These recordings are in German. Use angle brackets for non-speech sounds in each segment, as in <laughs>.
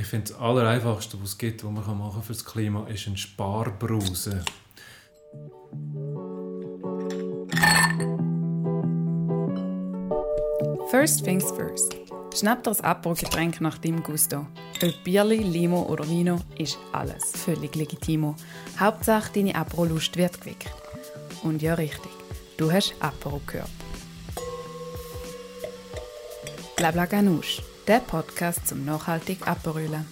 Ich finde, das Allereinfachste, was es gibt, was man machen für das Klima, ist ein Sparbrause. First things first. Schnapp dir das Apro-Getränk nach deinem Gusto. Ob Bierli, Limo oder Vino ist alles völlig legitimo. Hauptsache, deine Apro-Lust wird geweckt. Und ja, richtig, du hast Apro gehört. Blabla Ganoush, der Podcast zum nachhaltig Aperölen.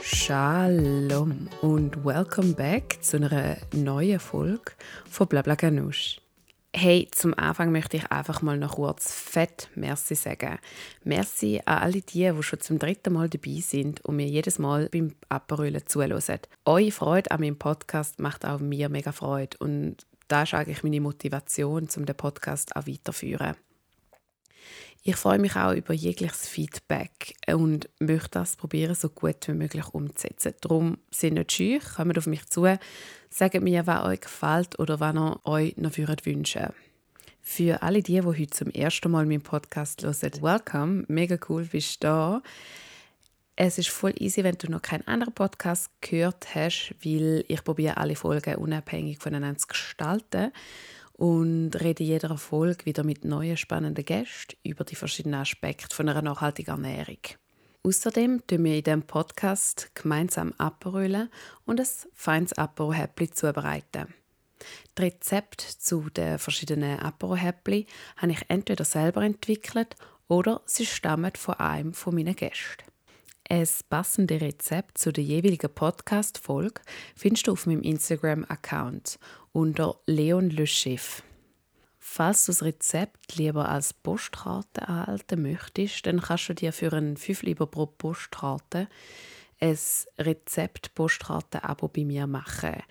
Shalom und welcome back zu einer neuen Folge von Blabla Ganoush. Hey, zum Anfang möchte ich einfach mal noch kurz fett Merci sagen. Merci an alle die, die schon zum dritten Mal dabei sind und mir jedes Mal beim Aperölen zuhören. Eure Freude an meinem Podcast macht auch mir mega Freude und das ist eigentlich meine Motivation, um den Podcast auch weiterzuführen. Ich freue mich auch über jegliches Feedback und möchte das probieren, so gut wie möglich umzusetzen. Darum sind nicht scheu, kommt auf mich zu, sagt mir, was euch gefällt oder was ihr euch noch wünschen Für alle die, die heute zum ersten Mal meinen Podcast hören, welcome, mega cool, bist du da. Es ist voll easy, wenn du noch keinen anderen Podcast gehört hast, weil ich probiere alle Folgen unabhängig voneinander zu gestalten und rede jeder Folge wieder mit neuen spannenden Gästen über die verschiedenen Aspekte von einer nachhaltigen Ernährung. Außerdem tun wir in diesem Podcast gemeinsam Aperölen und ein feines Apero-Häppli zubereiten. Die Rezepte zu den verschiedenen Apero-Häppli habe ich entweder selber entwickelt oder sie stammen von einem von meinen Gästen. Ein passendes Rezept zu der jeweiligen Podcast-Folge findest du auf meinem Instagram-Account unter Leon Le Chef. Falls du das Rezept lieber als Postkarte erhalten möchtest, dann kannst du dir für einen 5 lieber pro Postkarte ein Rezept-Postkarte-Abo bei mir machen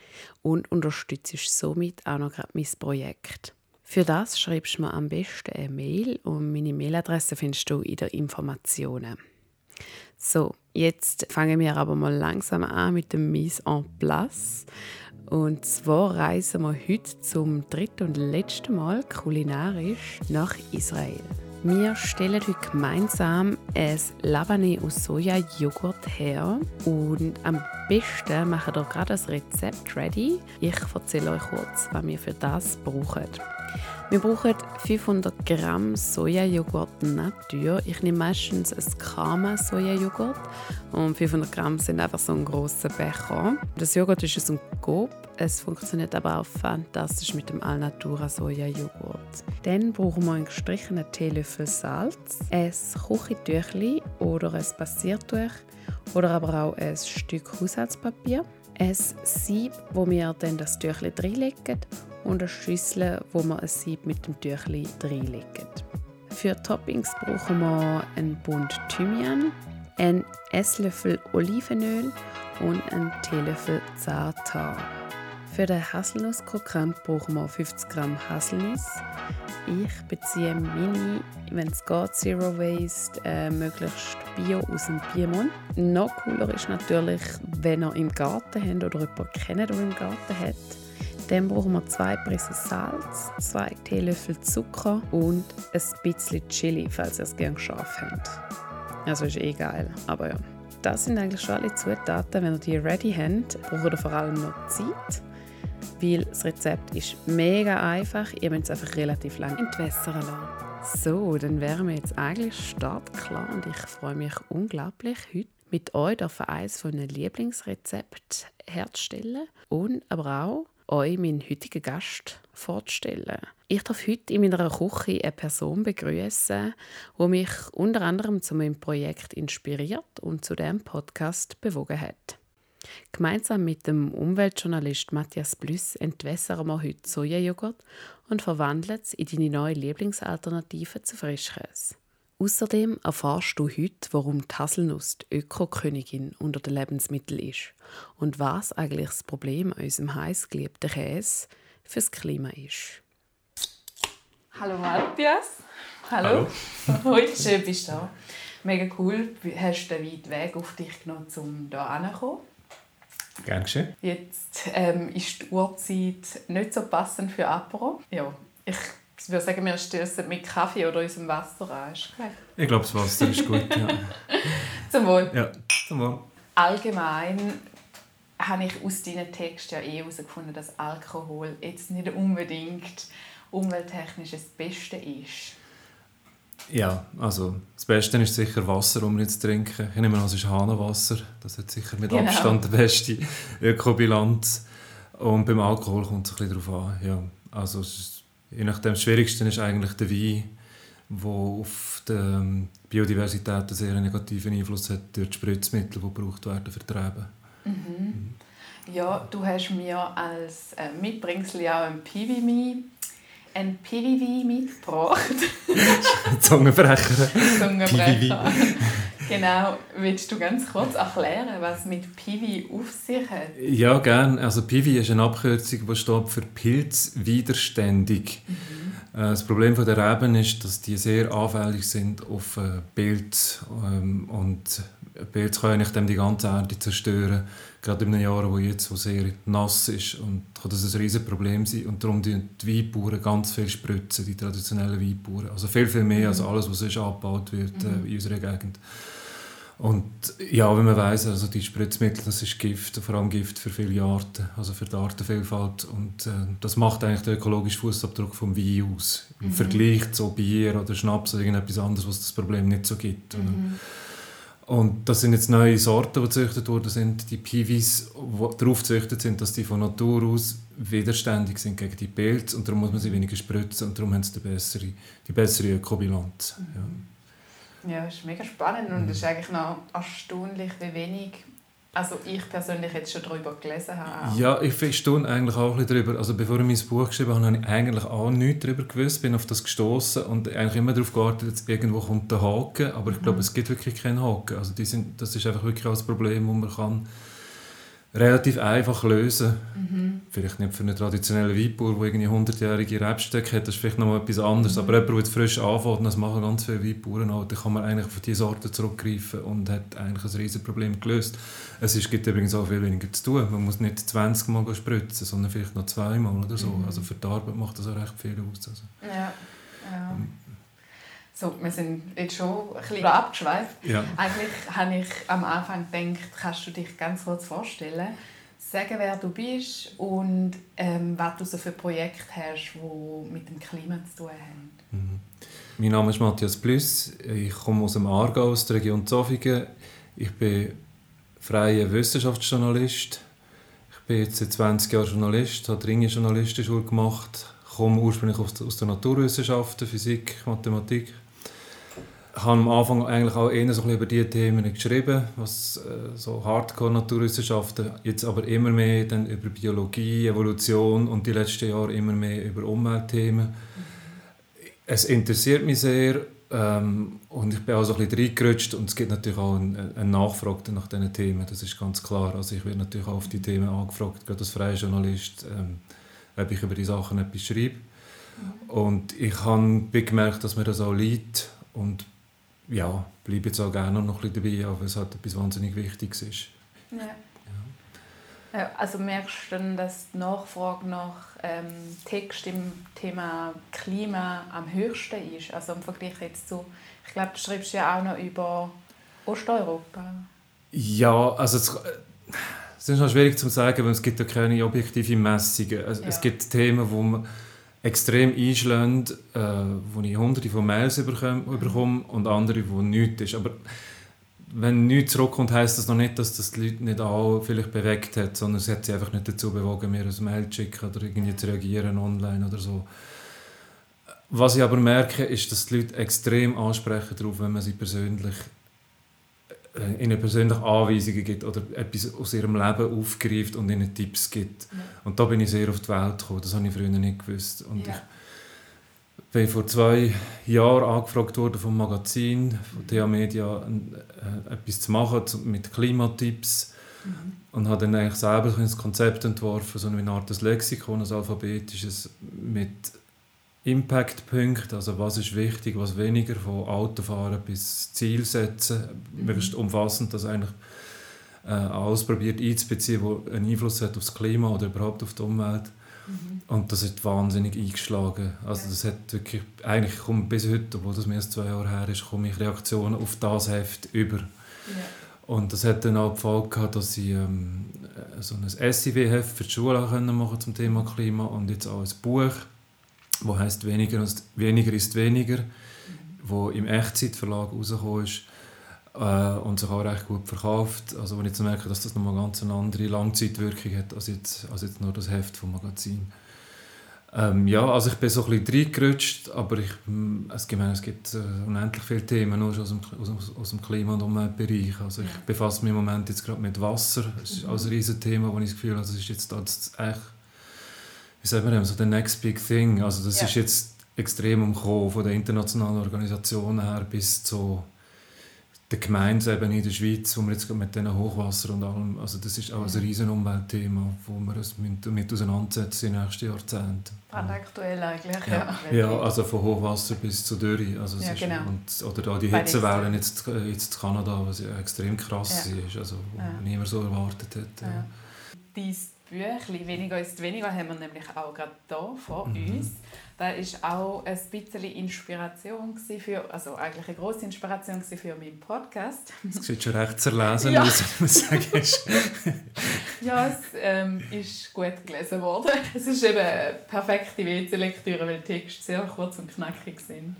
und unterstützt somit auch noch gerade mein Projekt. Für das schreibst du mir am besten eine Mail und meine Mailadresse findest du in den Informationen. So, jetzt fangen wir aber mal langsam an mit dem Mise en place. Und zwar reisen wir heute zum dritten und letzten Mal kulinarisch nach Israel. Wir stellen heute gemeinsam ein Labane aus Soja-Joghurt her und am besten machen wir gerade das Rezept ready. Ich erzähle euch kurz, was wir für das brauchen. Wir brauchen 500 Gramm Sojajoghurt Natur. Ich nehme meistens ein Kama Sojajoghurt und 500 Gramm sind einfach so ein großer Becher. Das Joghurt ist aus dem Coop. Es funktioniert aber auch fantastisch mit dem Alnatura Sojajoghurt. Dann brauchen wir einen gestrichenen Teelöffel Salz, ein Küchentüchli oder ein Passiertuch oder aber auch ein Stück Haushaltspapier ein Sieb, wo wir dann das Tüchli reinlegen und eine Schüssel, wo wir ein Sieb mit dem Tüchli reinlegen. Für Toppings brauchen wir einen Bund Thymian, einen Esslöffel Olivenöl und einen Teelöffel Zartar. Für den Haselnusskrokant brauchen wir 50 Gramm Haselnuss. Ich beziehe Mini, wenn es geht, Zero Waste, äh, möglichst Bio aus dem Piemont. Noch cooler ist natürlich, wenn ihr im Garten habt oder jemanden kennt, der im Garten hat. Dann brauchen wir zwei Prisen Salz, zwei Teelöffel Zucker und ein bisschen Chili, falls ihr es gerne scharf habt. Also ist eh geil, aber ja. Das sind eigentlich schon alle Zutaten. Wenn ihr die ready habt, braucht ihr vor allem noch Zeit weil das Rezept ist mega einfach. Ihr müsst es einfach relativ lang entwässern lassen. So, dann wären wir jetzt eigentlich startklar und ich freue mich unglaublich, heute mit euch eines von den herzustellen und aber auch euch meinen heutigen Gast vorzustellen. Ich darf heute in meiner Küche eine Person begrüßen, die mich unter anderem zu meinem Projekt inspiriert und zu dem Podcast bewogen hat. Gemeinsam mit dem Umweltjournalist Matthias Blüss entwässern wir heute Sojajoghurt und verwandeln es in deine neue Lieblingsalternative zu Frischkäse. Außerdem erfährst du heute, warum die Haselnuss die Öko-Königin unter den Lebensmitteln ist und was eigentlich das Problem an unserem heiß geliebten Käse fürs Klima ist. Hallo Matthias. Hallo. Hallo. <laughs> schön bist du da. Mega cool, hast du den weiten Weg auf dich genommen, um hier hinzukommen. Gern geschehen. Jetzt ähm, ist die Uhrzeit nicht so passend für Apero. Ja, ich würde sagen, wir stößen mit Kaffee oder unserem Wasser an. Ich glaube, das Wasser ist gut, ja. <laughs> zum Wohl. Ja, zum Wohl. Allgemein habe ich aus deinen Texten ja eh herausgefunden, dass Alkohol jetzt nicht unbedingt umwelttechnisch das Beste ist. Ja, also das Beste ist sicher Wasser, um nicht zu trinken. Ich nehme an, es ist Hahnenwasser. Das hat sicher mit genau. Abstand die beste Ökobilanz. Und beim Alkohol kommt es ein bisschen darauf an. Ja, also ist, je nachdem, das Schwierigste ist eigentlich der Wein, der auf die ähm, Biodiversität einen sehr negativen Einfluss hat durch die Spritzmittel, die gebraucht werden für die Reben. Mhm. Ja, du hast mir als äh, Mitbringsel auch ein Piwi ein PVV mitgebracht. <laughs> Zungenbrecher. Zungenbrecher. Genau. Willst du ganz kurz erklären, was mit PIVI auf sich hat? Ja, gerne. Also PIVI ist eine Abkürzung, die steht für pilzwiderständig. Mhm. Äh, das Problem der Reben ist, dass die sehr anfällig sind auf äh, Pilz ähm, und Pilz kann eigentlich die ganze Erde zerstören gerade in einem Jahr, wo jetzt wo sehr nass ist und kann das ein riesiges Problem sein und darum die, die Weinbauern ganz viel spritzen, die traditionellen Weinbauern, also viel, viel mehr mhm. als alles, was sonst abgebaut wird äh, mhm. in unserer Gegend. Und ja, wenn man weiß, also die Spritzmittel, das ist Gift, vor allem Gift für viele Arten, also für die Artenvielfalt und äh, das macht eigentlich den ökologischen Fußabdruck vom Wein aus. Im mhm. Vergleich zu Bier oder Schnaps oder irgendetwas anderes, was das Problem nicht so gibt. Mhm. Und das sind jetzt neue Sorten, die gezüchtet worden sind. Die Piwis, die darauf gezüchtet sind, dass die von Natur aus widerständig sind gegen die Pilze und darum muss man sie weniger spritzen und darum haben sie die bessere, die bessere Ökobilanz. Ja. Ja, das ist mega spannend und es ist eigentlich noch erstaunlich, wie wenig also ich persönlich jetzt schon darüber gelesen habe. Ja, ich staune eigentlich auch ein bisschen darüber. Also bevor ich mein Buch geschrieben habe, habe ich eigentlich auch nichts darüber gewusst, bin auf das gestoßen und eigentlich immer darauf gewartet, dass irgendwo kommt der Haken, aber ich glaube, mhm. es gibt wirklich keinen Haken. Also die sind, das ist einfach wirklich auch das Problem, das man kann relativ einfach lösen. Mhm. Vielleicht nicht für einen traditionellen Weinbauer, der irgendwie 100-jährige Rebstöcke hat, das ist vielleicht noch mal etwas anderes. Mhm. Aber jemand, der frisch anfängt, das machen ganz viele Weinbauern auch, dann kann man eigentlich auf diese Sorte zurückgreifen und hat eigentlich ein riesiges Problem gelöst. Es ist, gibt übrigens auch viel weniger zu tun. Man muss nicht 20 Mal spritzen, sondern vielleicht noch zweimal oder so. Mhm. Also für die Arbeit macht das auch recht viel aus. Also. Ja. ja. So, wir sind jetzt schon ein bisschen abgeschweift. Ja. Eigentlich habe ich am Anfang gedacht, kannst du dich ganz kurz vorstellen, sagen, wer du bist und ähm, was du so für Projekte hast, die mit dem Klima zu tun haben. Mhm. Mein Name ist Matthias Plüss. Ich komme aus dem Aargau, aus der Region Zofingen. Ich bin freier Wissenschaftsjournalist. Ich bin jetzt seit 20 Jahren Journalist, habe dringend Journalistenschule gemacht, komme ursprünglich aus der Naturwissenschaften, Physik, Mathematik habe am Anfang eigentlich auch eher so über diese Themen geschrieben, was äh, so Hardcore-Naturwissenschaften, jetzt aber immer mehr dann über Biologie, Evolution und die letzten Jahre immer mehr über Umweltthemen. Es interessiert mich sehr ähm, und ich bin auch so ein bisschen reingerutscht und es gibt natürlich auch eine, eine Nachfrage nach diesen Themen, das ist ganz klar. Also ich werde natürlich auch auf die Themen angefragt, gerade als freier Journalist, ähm, ob ich über die Sachen etwas schreibe. Und ich habe gemerkt, dass mir das auch liegt und ja, bleibe jetzt auch gerne noch ein bisschen dabei, auch weil es halt etwas wahnsinnig Wichtiges ist. Ja. ja. Also merkst du dann, dass die Nachfrage nach ähm, Text im Thema Klima am höchsten ist? Also im Vergleich jetzt zu, ich glaube, du schreibst ja auch noch über Osteuropa. Ja, also es, es ist noch schwierig zu sagen, weil es gibt ja keine objektiven Messungen. Es, ja. es gibt Themen, wo man extrem einschlagen, äh, wo ich hunderte von Mails bekomme, und andere, wo nichts ist. Aber wenn nichts zurückkommt, heisst das noch nicht, dass das die Leute nicht auch vielleicht bewegt hat, sondern es hat sie einfach nicht dazu bewogen, mir ein Mail zu schicken oder irgendwie zu reagieren online oder so. Was ich aber merke, ist, dass die Leute extrem ansprechen darauf, wenn man sie persönlich ihnen persönliche Anweisungen gibt oder etwas aus ihrem Leben aufgreift und ihnen Tipps gibt. Ja. Und da bin ich sehr auf die Welt gekommen. Das habe ich früher nicht gewusst. Und ja. ich bin vor zwei Jahren angefragt worden vom Magazin, von TH Media, äh, etwas zu machen mit Klimatipps. Mhm. Und habe dann eigentlich selber ein Konzept entworfen, so eine Art Lexikon, ein alphabetisches, mit Impact-Punkte, also was ist wichtig, was weniger, von Autofahren bis Ziel setzen, mhm. möglichst umfassend, dass eigentlich äh, alles probiert einzubeziehen, was einen Einfluss hat auf das Klima oder überhaupt auf die Umwelt. Mhm. Und das hat wahnsinnig eingeschlagen. Also das hat wirklich, eigentlich kommt bis heute, obwohl das mehr als zwei Jahre her ist, komme ich Reaktionen auf das Heft über. Ja. Und das hat dann auch die Folge gehabt, dass sie ähm, so ein SIW-Heft für die Schule machen zum Thema Klima und jetzt auch ein Buch, das heißt weniger ist weniger, ist weniger wo im Echtzeitverlag rausgekommen ist äh, und sich auch recht gut verkauft. Also wenn ich jetzt merke, dass das nochmal ganz eine andere Langzeitwirkung hat als jetzt, als jetzt nur das Heft vom Magazin. Ähm, ja, also ich bin so ein bisschen reingerutscht, aber ich, hm, es, gibt, es gibt äh, unendlich viele Themen nur aus dem, aus, aus dem Klima- und Umweltbereich. Also ich befasse mich im Moment jetzt gerade mit Wasser. Das ist auch ein riesiges Thema, wo ich das Gefühl habe, das ist jetzt das echt, wie sagen wir so der next big thing. Also das ja. ist jetzt extrem umgekommen, von den internationalen Organisationen her bis zu der Gemeindeebene in der Schweiz, wo wir jetzt mit diesen Hochwasser und allem, also das ist auch ein riesen Umweltthema, wo wir uns damit auseinandersetzen in den nächsten Jahrzehnten. Brandaktuell eigentlich, ja. ja. Ja, also von Hochwasser bis zu Dürre. Also ja, genau. Ist, und, oder auch die Hitzewellen jetzt, jetzt in Kanada, was ja extrem krass ja. ist, also wo ja. niemand so erwartet hat. Ja. Dein Büchlein «Weniger ist weniger» haben wir nämlich auch gerade hier vor mhm. uns. Das war auch ein bisschen Inspiration für, also eigentlich eine grosse Inspiration für meinen Podcast. Das sieht schon recht zerlesen ja. aus, wenn man sagen <laughs> Ja, es ähm, ist gut gelesen worden. Es ist eben eine perfekte WC-Lektüre, weil die Texte sehr kurz und knackig sind.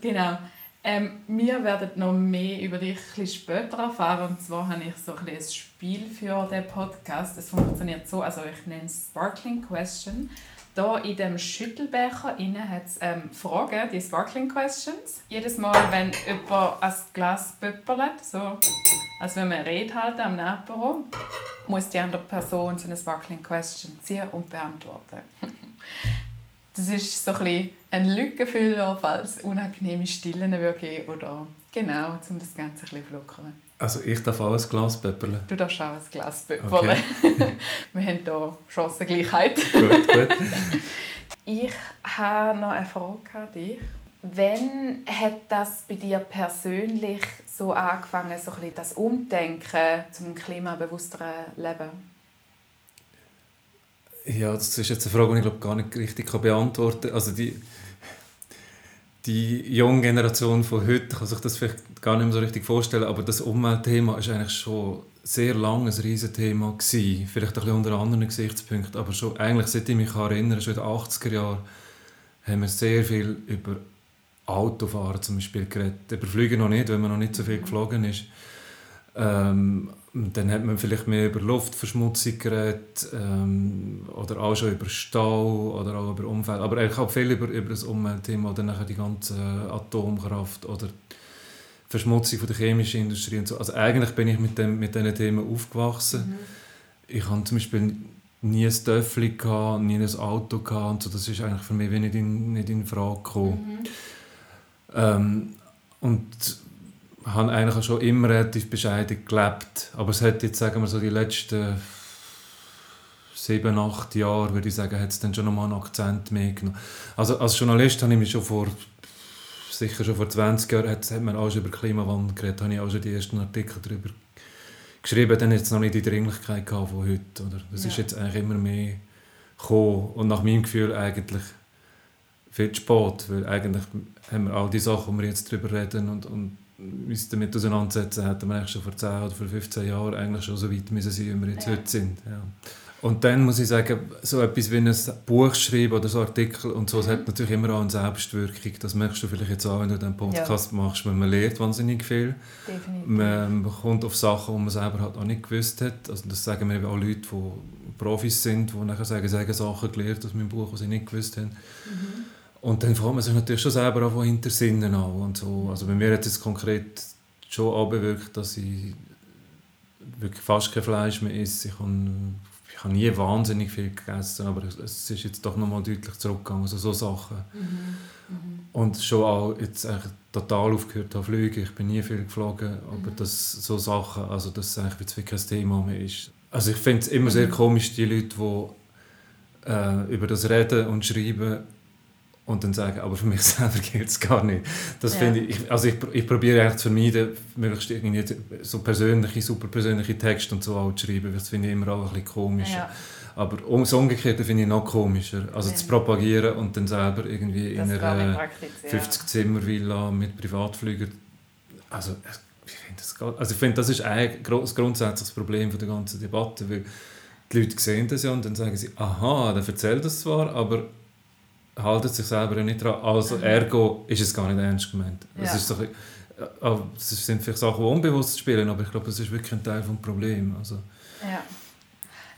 Genau. Ähm, wir werden noch mehr über dich ein später erfahren. Und zwar habe ich so ein, ein Spiel für den Podcast. Es funktioniert so, also ich nenne es Sparkling Question. Da in dem Schüttelbecher hat es ähm, Fragen, die Sparkling Questions. Jedes Mal, wenn jemand ein Glas pöppelt, so als wenn man eine Rede halten am Nachbüro, muss die andere Person so eine Sparkling Question ziehen und beantworten. Das ist so ein, ein Lückenfüller, falls unangenehme Stillen geben oder genau, um das Ganze ein bisschen zu lockern. Also ich darf auch ein Glas pöppeln? Du darfst auch ein Glas pöppeln. Okay. <laughs> Wir haben hier Chancengleichheit. <laughs> gut, gut. Ich habe noch eine Frage an dich. Wann hat das bei dir persönlich so angefangen, so ein bisschen das Umdenken zum klimabewussteren Leben? Ja, das ist jetzt eine Frage, die ich glaube gar nicht richtig beantworten kann. Also die, die junge Generation von heute kann sich das vielleicht gar nicht mehr so richtig vorstellen, aber das Umweltthema ist eigentlich schon sehr lange ein riesiges Thema gewesen. Vielleicht ein bisschen unter anderen Gesichtspunkten, aber schon eigentlich, seit ich mich erinnere, schon in den 80er Jahren, haben wir sehr viel über Autofahren zum Beispiel geredet. Über Flüge noch nicht, weil man noch nicht so viel geflogen ist. Ähm, dann hat man vielleicht mehr über Luftverschmutzung geredet ähm, oder auch schon über Stau oder auch über Umfeld. Aber eigentlich auch viel über, über das Umweltthema oder nachher die ganze Atomkraft oder Verschmutzung von der chemischen Industrie und so. Also eigentlich bin ich mit, dem, mit diesen Themen aufgewachsen. Mhm. Ich hatte zum Beispiel nie ein Töffel, nie ein Auto gehabt und so. Das ist eigentlich für mich nicht in, nicht in Frage gekommen. Mhm. Ähm, und habe eigentlich schon immer relativ bescheiden gelebt. Aber es hat jetzt, sagen wir so, die letzten sieben, acht Jahre, würde ich sagen, hat es dann schon nochmal einen Akzent mehr genommen. Also als Journalist habe ich mich schon vor, sicher schon vor 20 Jahren, hat, hat man auch schon über Klimawandel geredet, habe ich auch schon die ersten Artikel darüber geschrieben, dann jetzt noch nicht die Dringlichkeit von heute. Oder? Das ja. ist jetzt eigentlich immer mehr gekommen und nach meinem Gefühl eigentlich viel zu spät, weil eigentlich haben wir all die Sachen, die wir jetzt darüber reden und, und uns damit auseinandersetzen, hätten wir eigentlich schon vor 10 oder vor 15 Jahren eigentlich schon so weit müssen sein, wie wir jetzt ja. heute sind. Ja. Und dann muss ich sagen, so etwas wie ein Buch schreiben oder so Artikel und so, es hat natürlich immer auch eine Selbstwirkung. Das merkst du vielleicht jetzt auch, wenn du den Podcast ja. machst, weil man lernt wahnsinnig viel. Definitiv. Man kommt auf Sachen, die man selber halt auch nicht gewusst hat. Also das sagen mir auch Leute, die Profis sind, die nachher sagen, sie haben Sachen gelernt aus meinem Buch, die sie nicht gewusst haben. Mhm. Und dann fängt man sich natürlich schon selber an hinter Sinnen an und so. Also bei mir hat es konkret schon abgewirkt, dass ich wirklich fast kein Fleisch mehr esse. Ich habe, ich habe nie wahnsinnig viel gegessen, aber es ist jetzt doch nochmal deutlich zurückgegangen, also so Sachen. Mhm. Mhm. Und schon auch jetzt eigentlich total aufgehört zu fliegen. Ich bin nie viel geflogen, aber mhm. das so Sachen, also das ist eigentlich jetzt kein Thema mehr ist. Also ich finde es immer sehr mhm. komisch, die Leute, die äh, über das reden und schreiben und dann sagen, aber für mich <laughs> selber gilt es gar nicht. Das ja. finde ich, also ich, ich probiere eigentlich zu vermeiden, möglichst irgendwie so persönliche, super persönliche Texte und so auch zu schreiben, weil das finde ich immer auch ein bisschen komisch. Ja. Aber das Umgekehrte finde ich noch komischer. Also ja. zu propagieren und dann selber irgendwie das in einer 50-Zimmer-Villa mit Privatflügen. Also ich finde das, also ich finde, das ist ein grundsätzliches Problem von der ganzen Debatte, weil die Leute sehen das ja und dann sagen sie, aha, der erzählt das zwar, aber haltet sich selber nicht dran. Also mhm. ergo ist es gar nicht ernst gemeint. Ja. Das, ist so, äh, das sind vielleicht Sachen, die unbewusst spielen, aber ich glaube, das ist wirklich ein Teil des Problems. Also, ja.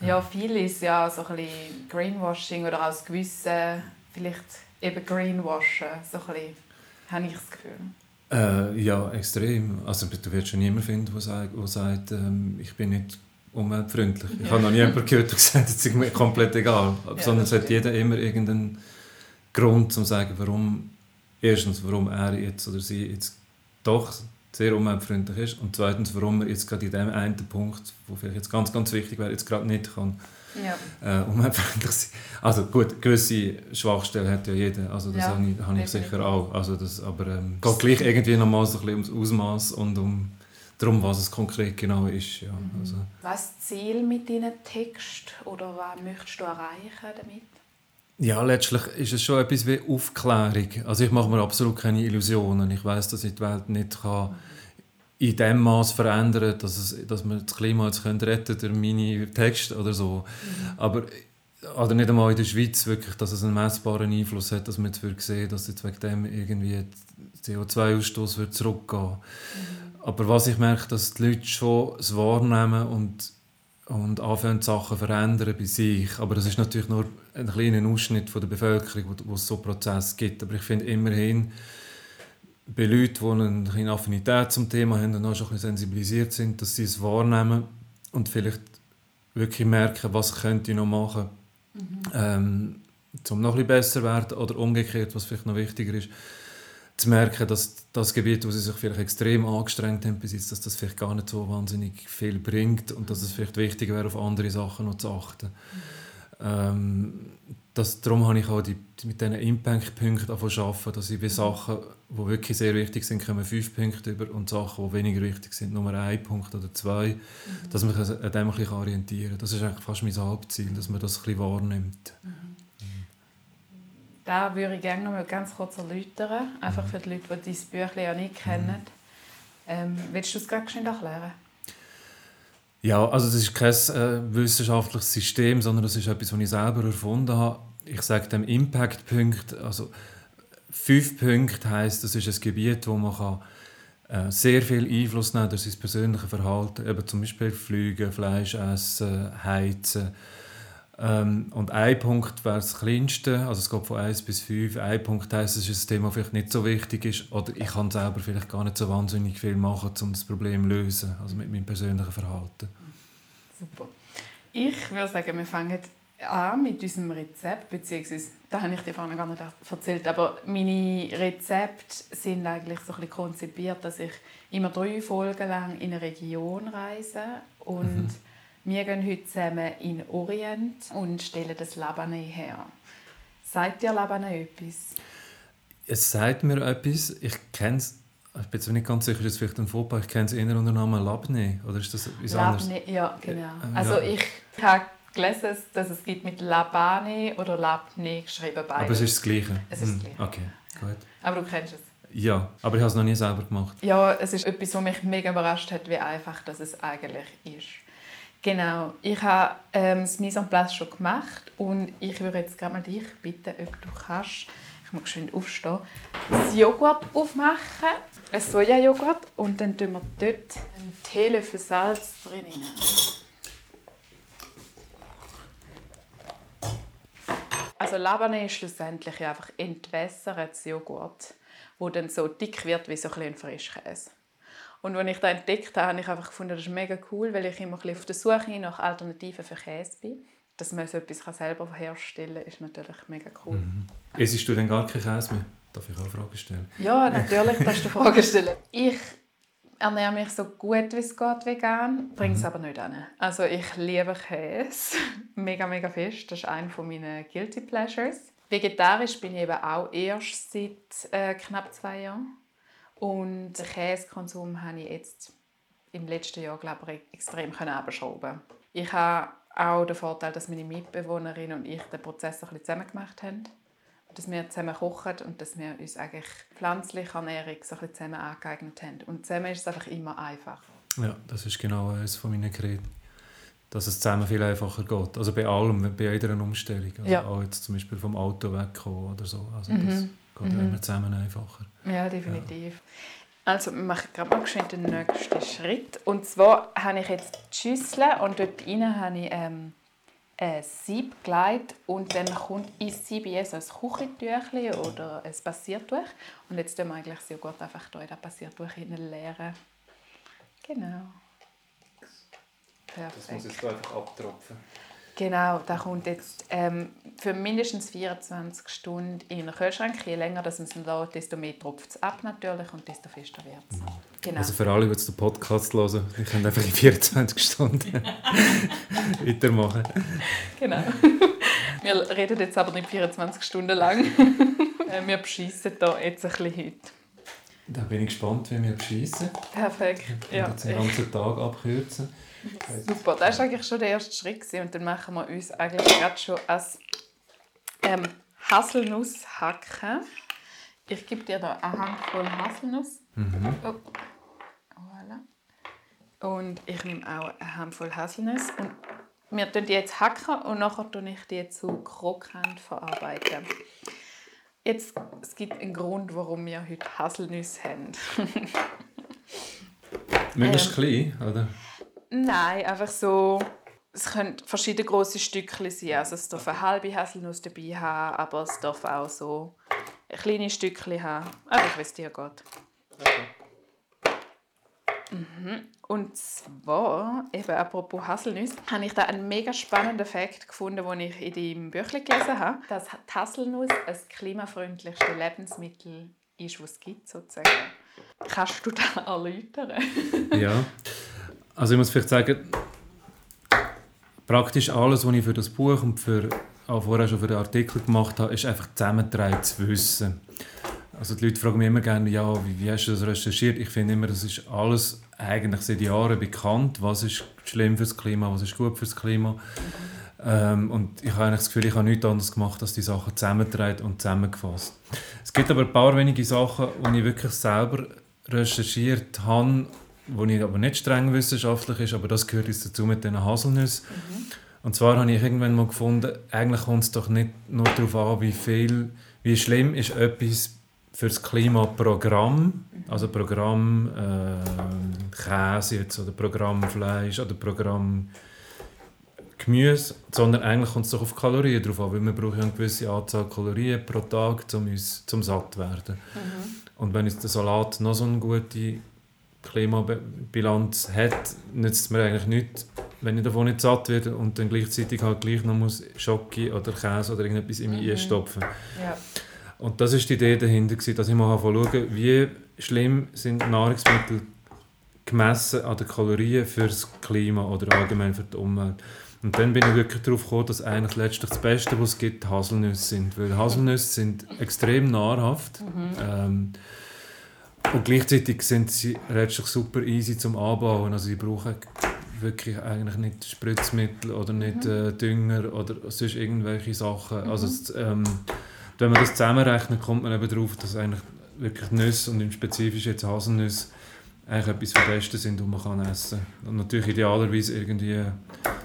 Ja, viel ist ja so ein bisschen Greenwashing oder aus gewissen vielleicht eben Greenwashen, so ein bisschen, habe ich das Gefühl. Äh, ja, extrem. Also du wirst schon niemanden finden, der sagt, der sagt ähm, ich bin nicht umweltfreundlich. Ja. Ich habe noch nie jemanden gehört, der <laughs> gesagt hat, es ist mir komplett egal. Ja, Sondern es hat jeder immer irgendeinen Grund, um zu sagen, warum, erstens, warum er jetzt oder sie jetzt doch sehr umweltfreundlich ist und zweitens, warum er jetzt gerade in dem einen Punkt, wo vielleicht jetzt ganz, ganz wichtig wäre, jetzt gerade nicht kann ja. äh, umweltfreundlich sein. Also gut, gewisse Schwachstellen hat ja jeder, also das ja, habe ich, habe ich sicher auch. Also das, aber ähm, geht gleich irgendwie nochmal so ein bisschen ums Ausmaß und um darum, was es konkret genau ist. Ja. Mhm. Also. Was ist das Ziel mit deinem Text oder was möchtest du erreichen damit? Ja, letztlich ist es schon etwas wie Aufklärung. Also ich mache mir absolut keine Illusionen. Ich weiß, dass ich die Welt nicht kann in dem Maß verändern, dass es, dass wir das Klima jetzt können retten durch meine Texte oder so. Mhm. Aber oder nicht einmal in der Schweiz wirklich, dass es einen messbaren Einfluss hat, dass man jetzt wirklich sehen, dass jetzt wegen dem irgendwie CO2-Ausstoß wird zurückgehen. Mhm. Aber was ich merke, dass die Leute schon es wahrnehmen und und anfangen Sachen verändern bei sich. Aber das ist natürlich nur ein kleiner Ausschnitt von der Bevölkerung, wo, wo es so Prozesse gibt. Aber ich finde immerhin, bei Leuten, die eine Affinität zum Thema haben und auch schon ein bisschen sensibilisiert sind, dass sie es wahrnehmen und vielleicht wirklich merken, was könnte ich noch machen, mhm. ähm, um noch ein bisschen besser zu werden oder umgekehrt, was vielleicht noch wichtiger ist, zu merken, dass das Gebiet, wo sie sich vielleicht extrem angestrengt haben, bis jetzt, dass das vielleicht gar nicht so wahnsinnig viel bringt und dass es vielleicht wichtig wäre, auf andere Sachen noch zu achten. Ähm, das, darum habe ich auch die, mit diesen Impact-Punkten arbeiten, dass ich bei Sachen, die wirklich sehr wichtig sind, kommen fünf Punkte über und Sachen, die weniger wichtig sind, nur ein Punkt oder zwei, mhm. dass man sich an dem ein bisschen orientieren kann. Das ist eigentlich fast mein Hauptziel, dass man das ein bisschen wahrnimmt. Mhm. Da würde ich gerne noch mal ganz kurz erläutern, einfach für die Leute, die dieses Büchlein ja nicht kennen. Ähm, willst du es gerade schnell erklären? Ja, also das ist kein äh, wissenschaftliches System, sondern das ist etwas, was ich selber erfunden habe. Ich sage dem Impact-Punkt, also fünf Punkte heißt, das ist ein Gebiet, wo man kann, äh, sehr viel Einfluss nehmen durch sein persönliches Verhalten, eben zum Beispiel Fliegen, Fleisch essen, heizen, ähm, und ein Punkt wäre das kleinste, also es geht von 1 bis 5. Ein Punkt heisst, es ist ein Thema, das vielleicht nicht so wichtig ist oder ich kann selber vielleicht gar nicht so wahnsinnig viel machen, um das Problem zu lösen, also mit meinem persönlichen Verhalten. Super. Ich würde sagen, wir fangen an mit unserem Rezept, beziehungsweise, da habe ich dir vorhin gar nicht erzählt, aber meine Rezepte sind eigentlich so ein bisschen konzipiert, dass ich immer drei Folgen lang in eine Region reise und mhm wir gehen heute zusammen in den Orient und stellen das Labane her. Sagt dir Labane etwas? Es sagt mir etwas. Ich kenne es. Ich bin jetzt nicht ganz sicher, ist es vielleicht ein Fauxpas. Ich kenne es eher unter dem Namen Labne. Oder ist das etwas anderes? ja, genau. Also ich habe gelesen, dass es gibt mit Labane oder Labne geschrieben beides. Aber es ist das Gleiche? Es ist das hm, Gleiche. Okay, gut. Aber du kennst es? Ja, aber ich habe es noch nie selber gemacht. Ja, es ist etwas, was mich mega überrascht hat, wie einfach das es eigentlich ist. Genau, ich habe ähm, das Mise en place schon gemacht und ich würde jetzt gerne mal dich bitten, ob du kannst, ich muss schön aufstehen, das Joghurt aufmachen, ein Sojajoghurt und dann tun wir dort einen Teelöffel Salz drin. Also Labane ist schlussendlich einfach entwässertes Joghurt, wo dann so dick wird wie so ein Frischkäse. Und als ich das entdeckt habe, habe ich einfach gefunden, das ist mega cool, weil ich immer auf der Suche nach Alternativen für Käse bin. Dass man so etwas selber herstellen kann, ist natürlich mega cool. Mhm. Essst du denn gar keinen Käse mehr? Darf ich auch Fragen stellen? Ja, natürlich darfst du Fragen stellen. Ich ernähre mich so gut wie es geht vegan, bringe es mhm. aber nicht an. Also ich liebe Käse, <laughs> mega, mega fest. Das ist einer meiner Guilty Pleasures. Vegetarisch bin ich eben auch erst seit äh, knapp zwei Jahren. Und den Käsekonsum habe ich jetzt im letzten Jahr glaube ich, extrem abschrauben Ich habe auch den Vorteil, dass meine Mitbewohnerin und ich den Prozess ein bisschen zusammen gemacht haben. Dass wir zusammen kochen und dass wir uns eigentlich pflanzliche Ernährung so ein bisschen zusammen angeeignet haben. Und zusammen ist es einfach immer einfach. Ja, das ist genau eines von meinen Kreten. Dass es zusammen viel einfacher geht. Also bei allem, bei jeder Umstellung. Also ja. Auch jetzt zum Beispiel vom Auto wegkommen oder so. Also mhm. Geht mhm. immer zusammen einfacher. Ja, definitiv. Ja. Also wir machen gerade mal den nächsten Schritt. Und zwar habe ich jetzt die Schüssel und dort rein habe ich ähm, ein Sieb gelegt und dann kommt ins Sieb so ein Küchentüchchen oder ein Passiertuch. Und jetzt tun wir eigentlich sehr gut einfach hier in das Passiertuch leeren. Genau. Perfekt. Das muss jetzt einfach abtropfen. Genau, da kommt jetzt ähm, für mindestens 24 Stunden in den Kühlschrank. Je länger das es lässt, desto mehr tropft es ab natürlich und desto fester wird es. Mhm. Genau. Also für alle, die den Podcast hören, die können einfach in 24 Stunden <laughs> weitermachen. Genau. Wir reden jetzt aber nicht 24 Stunden lang. <laughs> Äh, wir beschießen hier jetzt ein bisschen heute. Da bin ich gespannt, wie wir beschießen. Perfekt. Ja. den ganzen Tag abkürzen. <laughs> Super, das war eigentlich schon der erste Schritt. Und dann machen wir uns eigentlich gerade schon als ähm, Haselnuss hacken. Ich gebe dir hier eine Handvoll Haselnuss. Mhm. Oh. Voilà. Und ich nehme auch eine Handvoll Haselnuss. Und wir tun die jetzt hacken und nachher tue ich die zu krokant verarbeiten. Jetzt, es gibt einen Grund, warum wir heute Haselnüsse haben. <laughs> Möglichst ähm, klein, oder? Nein, einfach so. Es können verschiedene große Stückchen sein. Also es darf eine halbe Haselnuss dabei haben, aber es darf auch so kleine Stückchen haben. Einfach, wie es dir geht. Okay. Mhm. Und zwar, eben apropos Haselnuss, habe ich da einen mega spannenden Fakt gefunden, den ich in deinem Büchlein gelesen habe, dass die Haselnuss das klimafreundlichste Lebensmittel ist, was es gibt, sozusagen. Kannst du das <laughs> erläutern? ja. Also ich muss vielleicht sagen, praktisch alles, was ich für das Buch und für, auch vorher schon für den Artikel gemacht habe, ist einfach zusammengetragen zu wissen. Also die Leute fragen mich immer gerne, ja, wie, wie hast du das recherchiert? Ich finde immer, das ist alles eigentlich seit Jahren bekannt. Was ist schlimm fürs Klima, was ist gut fürs Klima? Ähm, und ich habe eigentlich das Gefühl, ich habe nichts anderes gemacht, als die Sachen zusammentragen und zusammengefasst. Es gibt aber ein paar wenige Sachen, die ich wirklich selber recherchiert habe wo ich aber nicht streng wissenschaftlich ist, aber das gehört jetzt dazu mit den Haselnüssen. Mhm. Und zwar habe ich irgendwann mal gefunden, eigentlich kommt es doch nicht nur darauf an, wie viel, wie schlimm ist etwas für das Klimaprogramm, also Programm äh, Käse jetzt, oder Programm Fleisch oder Programm Gemüse, sondern eigentlich kommt es doch auf Kalorien drauf an, weil wir brauchen eine gewisse Anzahl Kalorien pro Tag, um uns zum satt zu werden. Mhm. Und wenn jetzt der Salat noch so eine gute Klimabilanz hat, nützt es mir eigentlich nichts, wenn ich davon nicht satt werde und dann gleichzeitig halt gleich noch muss Schoki oder Käse oder irgendetwas in mich mhm. einstopfen. Ja. Und das ist die Idee dahinter, dass ich mal schauen wie schlimm sind Nahrungsmittel gemessen an den Kalorien für das Klima oder allgemein für die Umwelt. Und dann bin ich wirklich darauf gekommen, dass eigentlich letztlich das Beste, was es gibt, Haselnüsse sind. Weil Haselnüsse sind extrem nahrhaft. Mhm. Ähm, und gleichzeitig sind sie letztlich super easy zum Anbauen. Also sie brauchen wirklich eigentlich nicht Spritzmittel oder nicht mhm. äh, Dünger oder sonst irgendwelche Sachen. Mhm. Also ähm, wenn man das zusammenrechnet, kommt man eben darauf, dass eigentlich wirklich Nüsse und im Spezifischen jetzt Haselnüsse eigentlich etwas vom Besten sind, was man kann essen kann. Und natürlich idealerweise irgendwie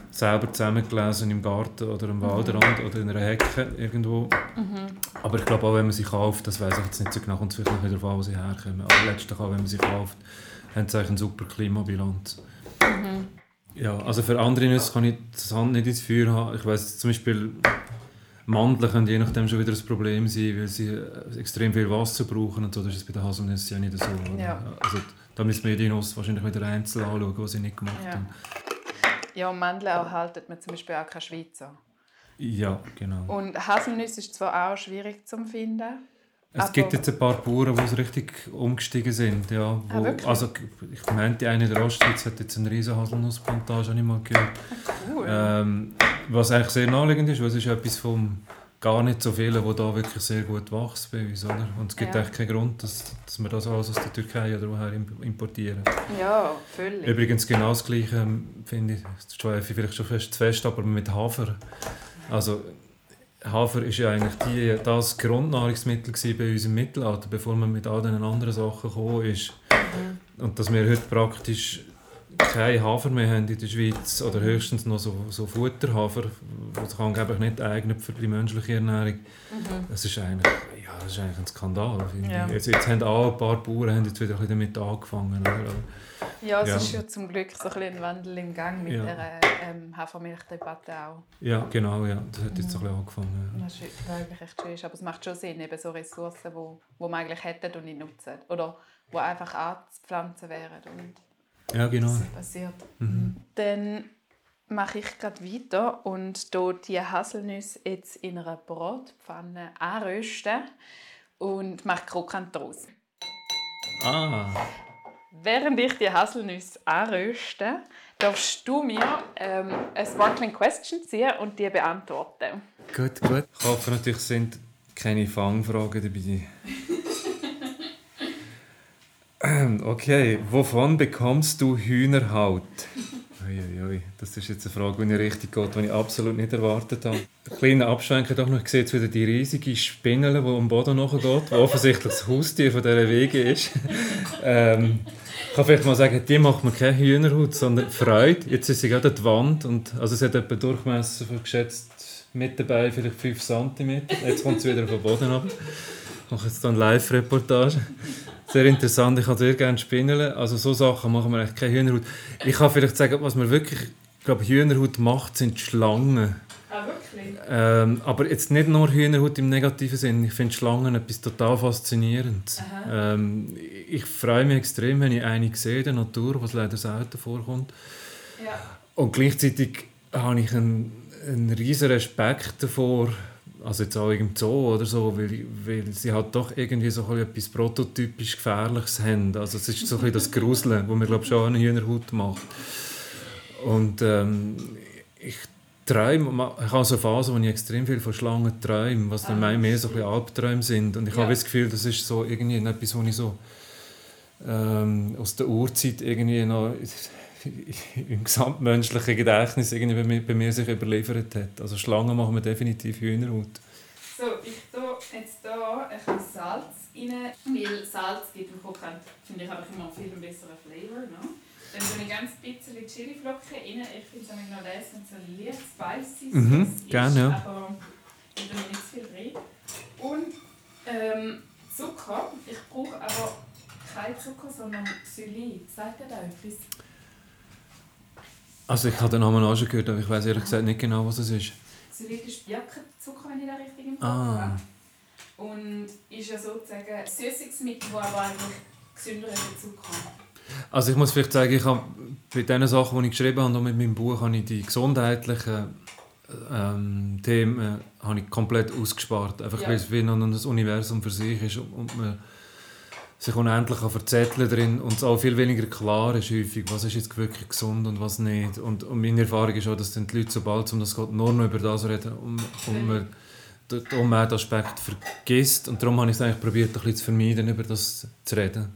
selber zusammengelesen im Garten oder am mhm. Waldrand oder in einer Hecke irgendwo. Mhm. Aber ich glaube auch, wenn man sie kauft, das weiß ich jetzt nicht so genau, kommt es vielleicht nicht darauf an, wo sie herkommen. Aber letztlich auch, wenn man sie kauft, haben sie eine super Klimabilanz. Mhm. Ja, also für andere Nüsse kann ich das Hand nicht ins Feuer haben. Ich weiß zum Beispiel, Mandeln können je nachdem schon wieder ein Problem sein, weil sie äh, extrem viel Wasser brauchen und so. Das ist bei den Haselnüssen ja nicht so. Ja. Also, da müssen wir die Nuss wahrscheinlich wieder einzeln anschauen, was sie nicht gemacht ja. haben. Ja, und Mandeln erhalten man zum Beispiel auch keine Schweizer. Ja, genau. Und Haselnüsse ist zwar auch schwierig zu finden. Es gibt jetzt ein paar Bauern, die richtig umgestiegen sind. Ja, ah, wo, ah, also, ich meinte, eine der Ostschweiz hat jetzt eine riesige Haselnussplantage, habe ich mal gehört. Ah, cool. Ähm, was eigentlich sehr naheliegend ist, weil es ist etwas vom gar nicht so viele, die da wirklich sehr gut wachsen bei uns. Oder? Und es gibt ja. echt keinen Grund, dass, dass wir das alles aus der Türkei oder woher importieren. Ja, völlig. Übrigens genau das Gleiche, ähm, finde ich, das ist vielleicht schon fest, zu fest, aber mit Hafer. Also Hafer ist ja eigentlich die, das Grundnahrungsmittel bei uns im Mittelalter, bevor man mit all diesen anderen Sachen gekommen ist. Und dass wir heute praktisch keinen Hafer mehr haben in der Schweiz oder höchstens noch so, so Futterhafer, die sich angeblich nicht eignet für die menschliche Ernährung. Mhm. Das, ist eigentlich, ja, das ist eigentlich ein Skandal. Ja. Jetzt, jetzt haben auch ein paar Bauern haben jetzt wieder ein damit angefangen. Oder? Ja, es ja. ist ja zum Glück so ein, ein Wandel im Gang mit ja. der ähm, Hafermilchdebatte auch. Ja, genau, ja. das hat jetzt mhm. ein bisschen angefangen. Ja. Das ist wirklich echt schön. Aber es macht schon Sinn, eben so Ressourcen, die wo, wo man eigentlich hätte und nicht nutzen. Oder die einfach anzupflanzen wären. Und ja, genau. passiert. Mhm. Dann mache ich gerade weiter und hier die Haselnüsse jetzt in einer Brotpfanne anrösten und mache krokant daraus. Ah. Während ich die Haselnüsse anröste, darfst du mir ähm, eine Sparkling Question ziehen und die beantworten. Gut, gut. Ich hoffe natürlich, sind keine Fangfragen dabei. Okay, wovon bekommst du Hühnerhaut? Uiuiui, das ist jetzt eine Frage, die richtig geht, die ich absolut nicht erwartet habe. Ein kleiner Abschwenker doch noch, ich sehe jetzt wieder die riesige Spinne, die am Boden nachgeht, die offensichtlich das Haustier von dieser Wege ist. ähm, ich kann vielleicht mal sagen, die macht mir keine Hühnerhaut, sondern Freude. Jetzt ist sie gerade an der Wand und also es hat etwa Durchmesser von geschätzt mit dabei vielleicht 5 cm. Jetzt kommt sie wieder den Boden ab. Ich mache jetzt dann Live-Reportage. Sehr interessant, ich kann sehr gerne spinnen. Also so Sachen machen wir echt keine Hühnerhaut. Ich kann vielleicht sagen, was man wirklich, ich glaube, Hühnerhaut macht, sind Schlangen. Ah, wirklich? Ähm, aber jetzt nicht nur Hühnerhaut im negativen Sinn. Ich finde Schlangen etwas total faszinierend. Ähm, ich freue mich extrem, wenn ich eine sehe in der Natur, was leider selten vorkommt. Ja. Und gleichzeitig habe ich einen, einen riesen Respekt davor, also jetzt auch im Zoo oder so, weil, weil sie halt doch irgendwie so etwas prototypisch Gefährliches haben. Also es ist so ein das Gruseln, wo man glaube schon eine Hühnerhaut macht. Und ähm, ich träume, ich habe so eine Phase, wo ich extrem viel von Schlangen träume, was dann ah. mehr so ein Albträume sind. Und ich ja. habe das Gefühl, das ist so irgendwie etwas, was ich so ähm, aus der Urzeit irgendwie noch <laughs> im gesamtmenschlichen Gedächtnis irgendwie bei mir, bei mir sich überliefert hat. Also Schlangen machen wir definitiv Hühnerhaut. So, ich tue jetzt hier ein bisschen Salz rein, weil Salz gibt im Kochen, finde ich, einfach immer viel besseren Flavor. Ne? Dann tue ich ganz bisschen Chiliflocken rein. Ich finde es noch das, wenn so leicht spicy mhm. Gerne, ja. Aber ich tue nicht zu viel rein. Und ähm, Zucker. Ich brauche aber kein Zucker, sondern Xylit. Sagt ihr da etwas? Also ich habe den Namen auch schon gehört, aber ich weiß ehrlich gesagt nicht genau, was es ist. Xylit ist Birkenzucker, wenn ich das richtig im Kopf ah. habe. Und ist ja sozusagen ein Süßungsmittel, das aber eigentlich gesünder ist als Zucker. Also ich muss vielleicht sagen, ich habe bei den Sachen, die ich geschrieben habe, und mit meinem Buch, habe ich die gesundheitlichen ähm, Themen äh, habe ich komplett ausgespart. Einfach ja. weil es wie noch ein Universum für sich ist und man sich unendlich verzetteln drin und es auch viel weniger klar ist häufig, was ist jetzt wirklich gesund und was nicht. Und, und meine Erfahrung ist auch, dass die Leute, sobald es um das geht, nur noch über das reden und, und man den Umweltaspekt vergisst. Und darum habe ich es eigentlich probiert, ein bisschen zu vermeiden, über das zu reden.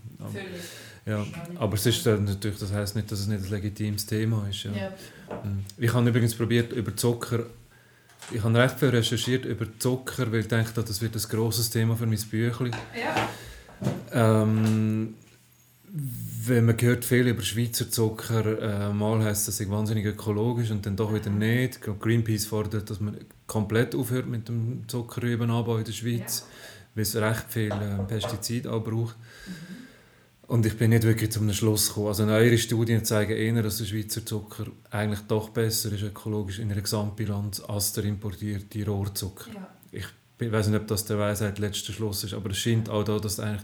Ja, aber es ist natürlich, das heißt nicht, dass es nicht ein legitimes Thema ist. Ja. ja. Hm. Ich habe übrigens probiert, über Zucker ich habe recht viel recherchiert über Zucker, weil ich dachte, das wird ein grosses Thema für mein Büchlein. Ja. Ähm, wenn man hört viel über Schweizer Zucker, äh, mal heisst das wahnsinnig ökologisch und dann doch wieder nicht. Greenpeace fordert, dass man komplett aufhört mit dem Zuckerrübenanbau in der Schweiz, ja. weil es recht viel äh, Pestizide auch braucht. Mhm. Und ich bin nicht wirklich zum Schluss gekommen. Also eure Studien zeigen eher, dass der Schweizer Zucker eigentlich doch besser ist ökologisch in einer Gesamtbilanz als der importierte Rohrzucker. Ja. Ich ich weiß nicht, ob das der Weisheit letzter Schluss ist, aber es scheint auch da, dass eigentlich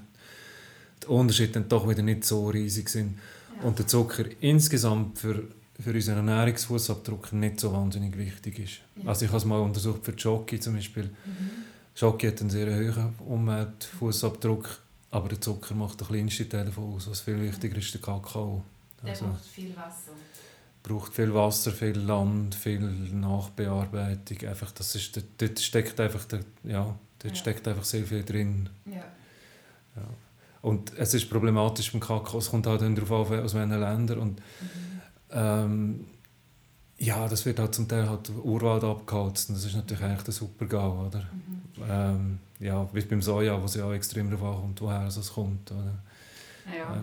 die Unterschiede dann doch wieder nicht so riesig sind. Ja. Und der Zucker insgesamt für, für unseren Ernährungsfußabdruck nicht so wahnsinnig wichtig ist. Ja. Also ich habe es mal untersucht für Jockey zum Beispiel. Mhm. Jockey hat einen sehr hohen Umweltfußabdruck, aber der Zucker macht den kleinsten Teil davon aus. Was viel wichtiger ist der Kakao. Der also, braucht viel Wasser. braucht viel Wasser, viel Land, viel Nachbearbeitung. Einfach, das ist, dort, steckt einfach, der, ja, dort ja. steckt einfach sehr viel drin. Ja. ja. Und es ist problematisch beim Kakao, es kommt halt darauf an, aus welchen Ländern. Und, mhm. ähm, ja, das wird halt zum Teil halt Urwald abgeholzt und das ist natürlich eigentlich der Super-GAU, oder? Mhm. Ähm, ja, wie beim Soja, wo es ja auch extrem darauf ankommt, woher es kommt, oder? Ja. Äh,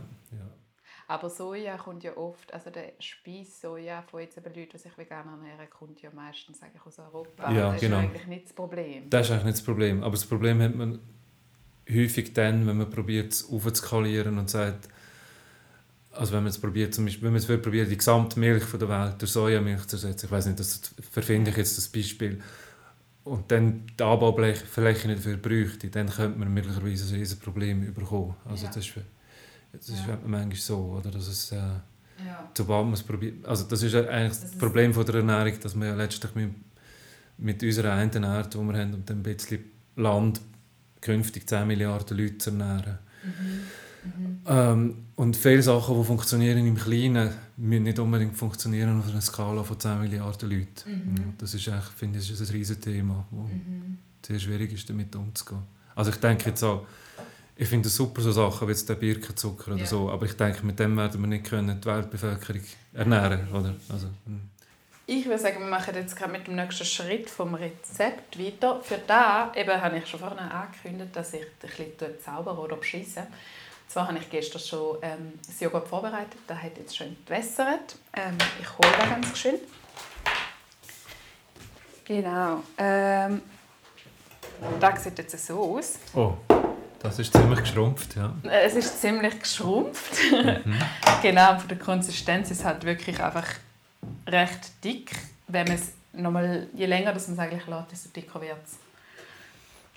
aber Soja kommt ja oft, also der Speis-Soja von jetzt eben Leuten, die sich vegan ernähren, kommt ja meistens eigentlich aus Europa. Ja, das genau. ist eigentlich nicht das Problem. Das ist eigentlich nicht das Problem. Aber das Problem hat man häufig dann, wenn man probiert, es aufzuskalieren und sagt, also wenn man es probiert, zum Beispiel, wenn man es probiert, die gesamte Milch von der Welt durch Sojamilch zu ersetzen, ich weiß nicht, das verfinde ich jetzt das Beispiel, und dann die Anbaufläche nicht dafür bräuchte, dann könnte man möglicherweise ein riesiges Problem bekommen. Also ja. das ist das ist ja. manchmal so, oder? Dass es, äh, ja. sobald man es probiert, also das ist eigentlich das, das Problem von der Ernährung, dass wir ja letztlich mit, mit unserer einen Art, die wir haben, und ein bisschen Land künftig 10 Milliarden Leute zu ernähren. Mhm. Mhm. Ähm, und viele Sachen, die funktionieren im Kleinen, müssen nicht unbedingt funktionieren auf einer Skala von 10 Milliarden Leuten. Mhm. Das ist echt, finde ich, ist ein riesiges Thema, wo mhm. sehr schwierig ist, damit umzugehen. Also ich denke jetzt auch, ich finde es super, so Sachen wie jetzt der Birkenzucker oder ja. so, aber ich denke, mit dem werden wir nicht können die Weltbevölkerung ernähren oder? Also, hm. ich würde sagen, wir machen jetzt gerade mit dem nächsten Schritt vom Rezept weiter. Für da eben habe ich schon vorhin angekündigt, dass ich ein bisschen zaubere oder beschissen. Zwar habe ich gestern schon ähm, das Joghurt vorbereitet, das hat jetzt schön gewässert. Ähm, ich hole das ganz schön. Genau. Ähm, das sieht jetzt so aus. Oh. Das ist ziemlich geschrumpft, ja. Äh, es ist ziemlich geschrumpft. Mhm. <laughs> genau, von der Konsistenz ist es halt wirklich einfach recht dick. Wenn man es nochmal, je länger das man es eigentlich lässt, desto dicker wird es.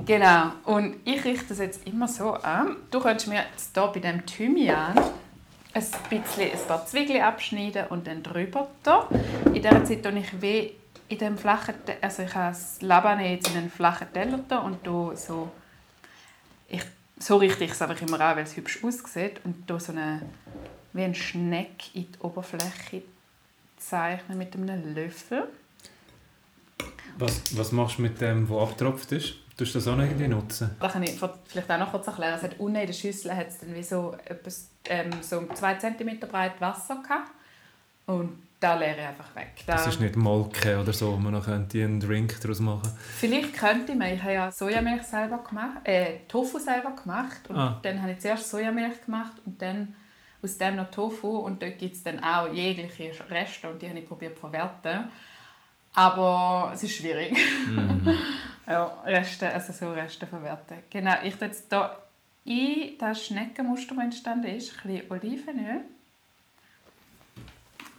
Genau, und ich richte das jetzt immer so an. Du könntest mir jetzt hier bei dem Thymian ein bisschen ein paar Zwiebeln abschneiden und dann drüber da. In dieser Zeit tue ich wie in dem flachen, also ich habe das Labane jetzt in einen flachen Teller da und hier so ich, so richte ich es einfach immer an, weil es hübsch aussieht. Und hier so eine, wie ein Schneck in die Oberfläche zeichnen mit einem Löffel. Was, was machst du mit dem, was abgetropft ist? Tust du das auch noch irgendwie nutzen? Das kann ich vielleicht auch noch kurz erklären. Es hat unten in der Schüssel hat es dann wie so, etwas, ähm, so 2 cm breit Wasser gehabt. Und da leere ich einfach weg. Da, das ist nicht Molke oder so, wo man noch einen Drink daraus machen könnte. Vielleicht könnte man. Ich habe ja Sojamilch selber gemacht, äh, Tofu selber gemacht. Und ah. dann habe ich zuerst Sojamilch gemacht und dann aus dem noch Tofu. Und dort gibt es dann auch jegliche Reste und die habe ich probiert zu verwerten. Aber es ist schwierig. Mm. <laughs> ja, Reste, also so Reste verwerten. Genau, ich tue jetzt hier in das Schneckenmuster, das entstanden ist, ein bisschen Olivenöl.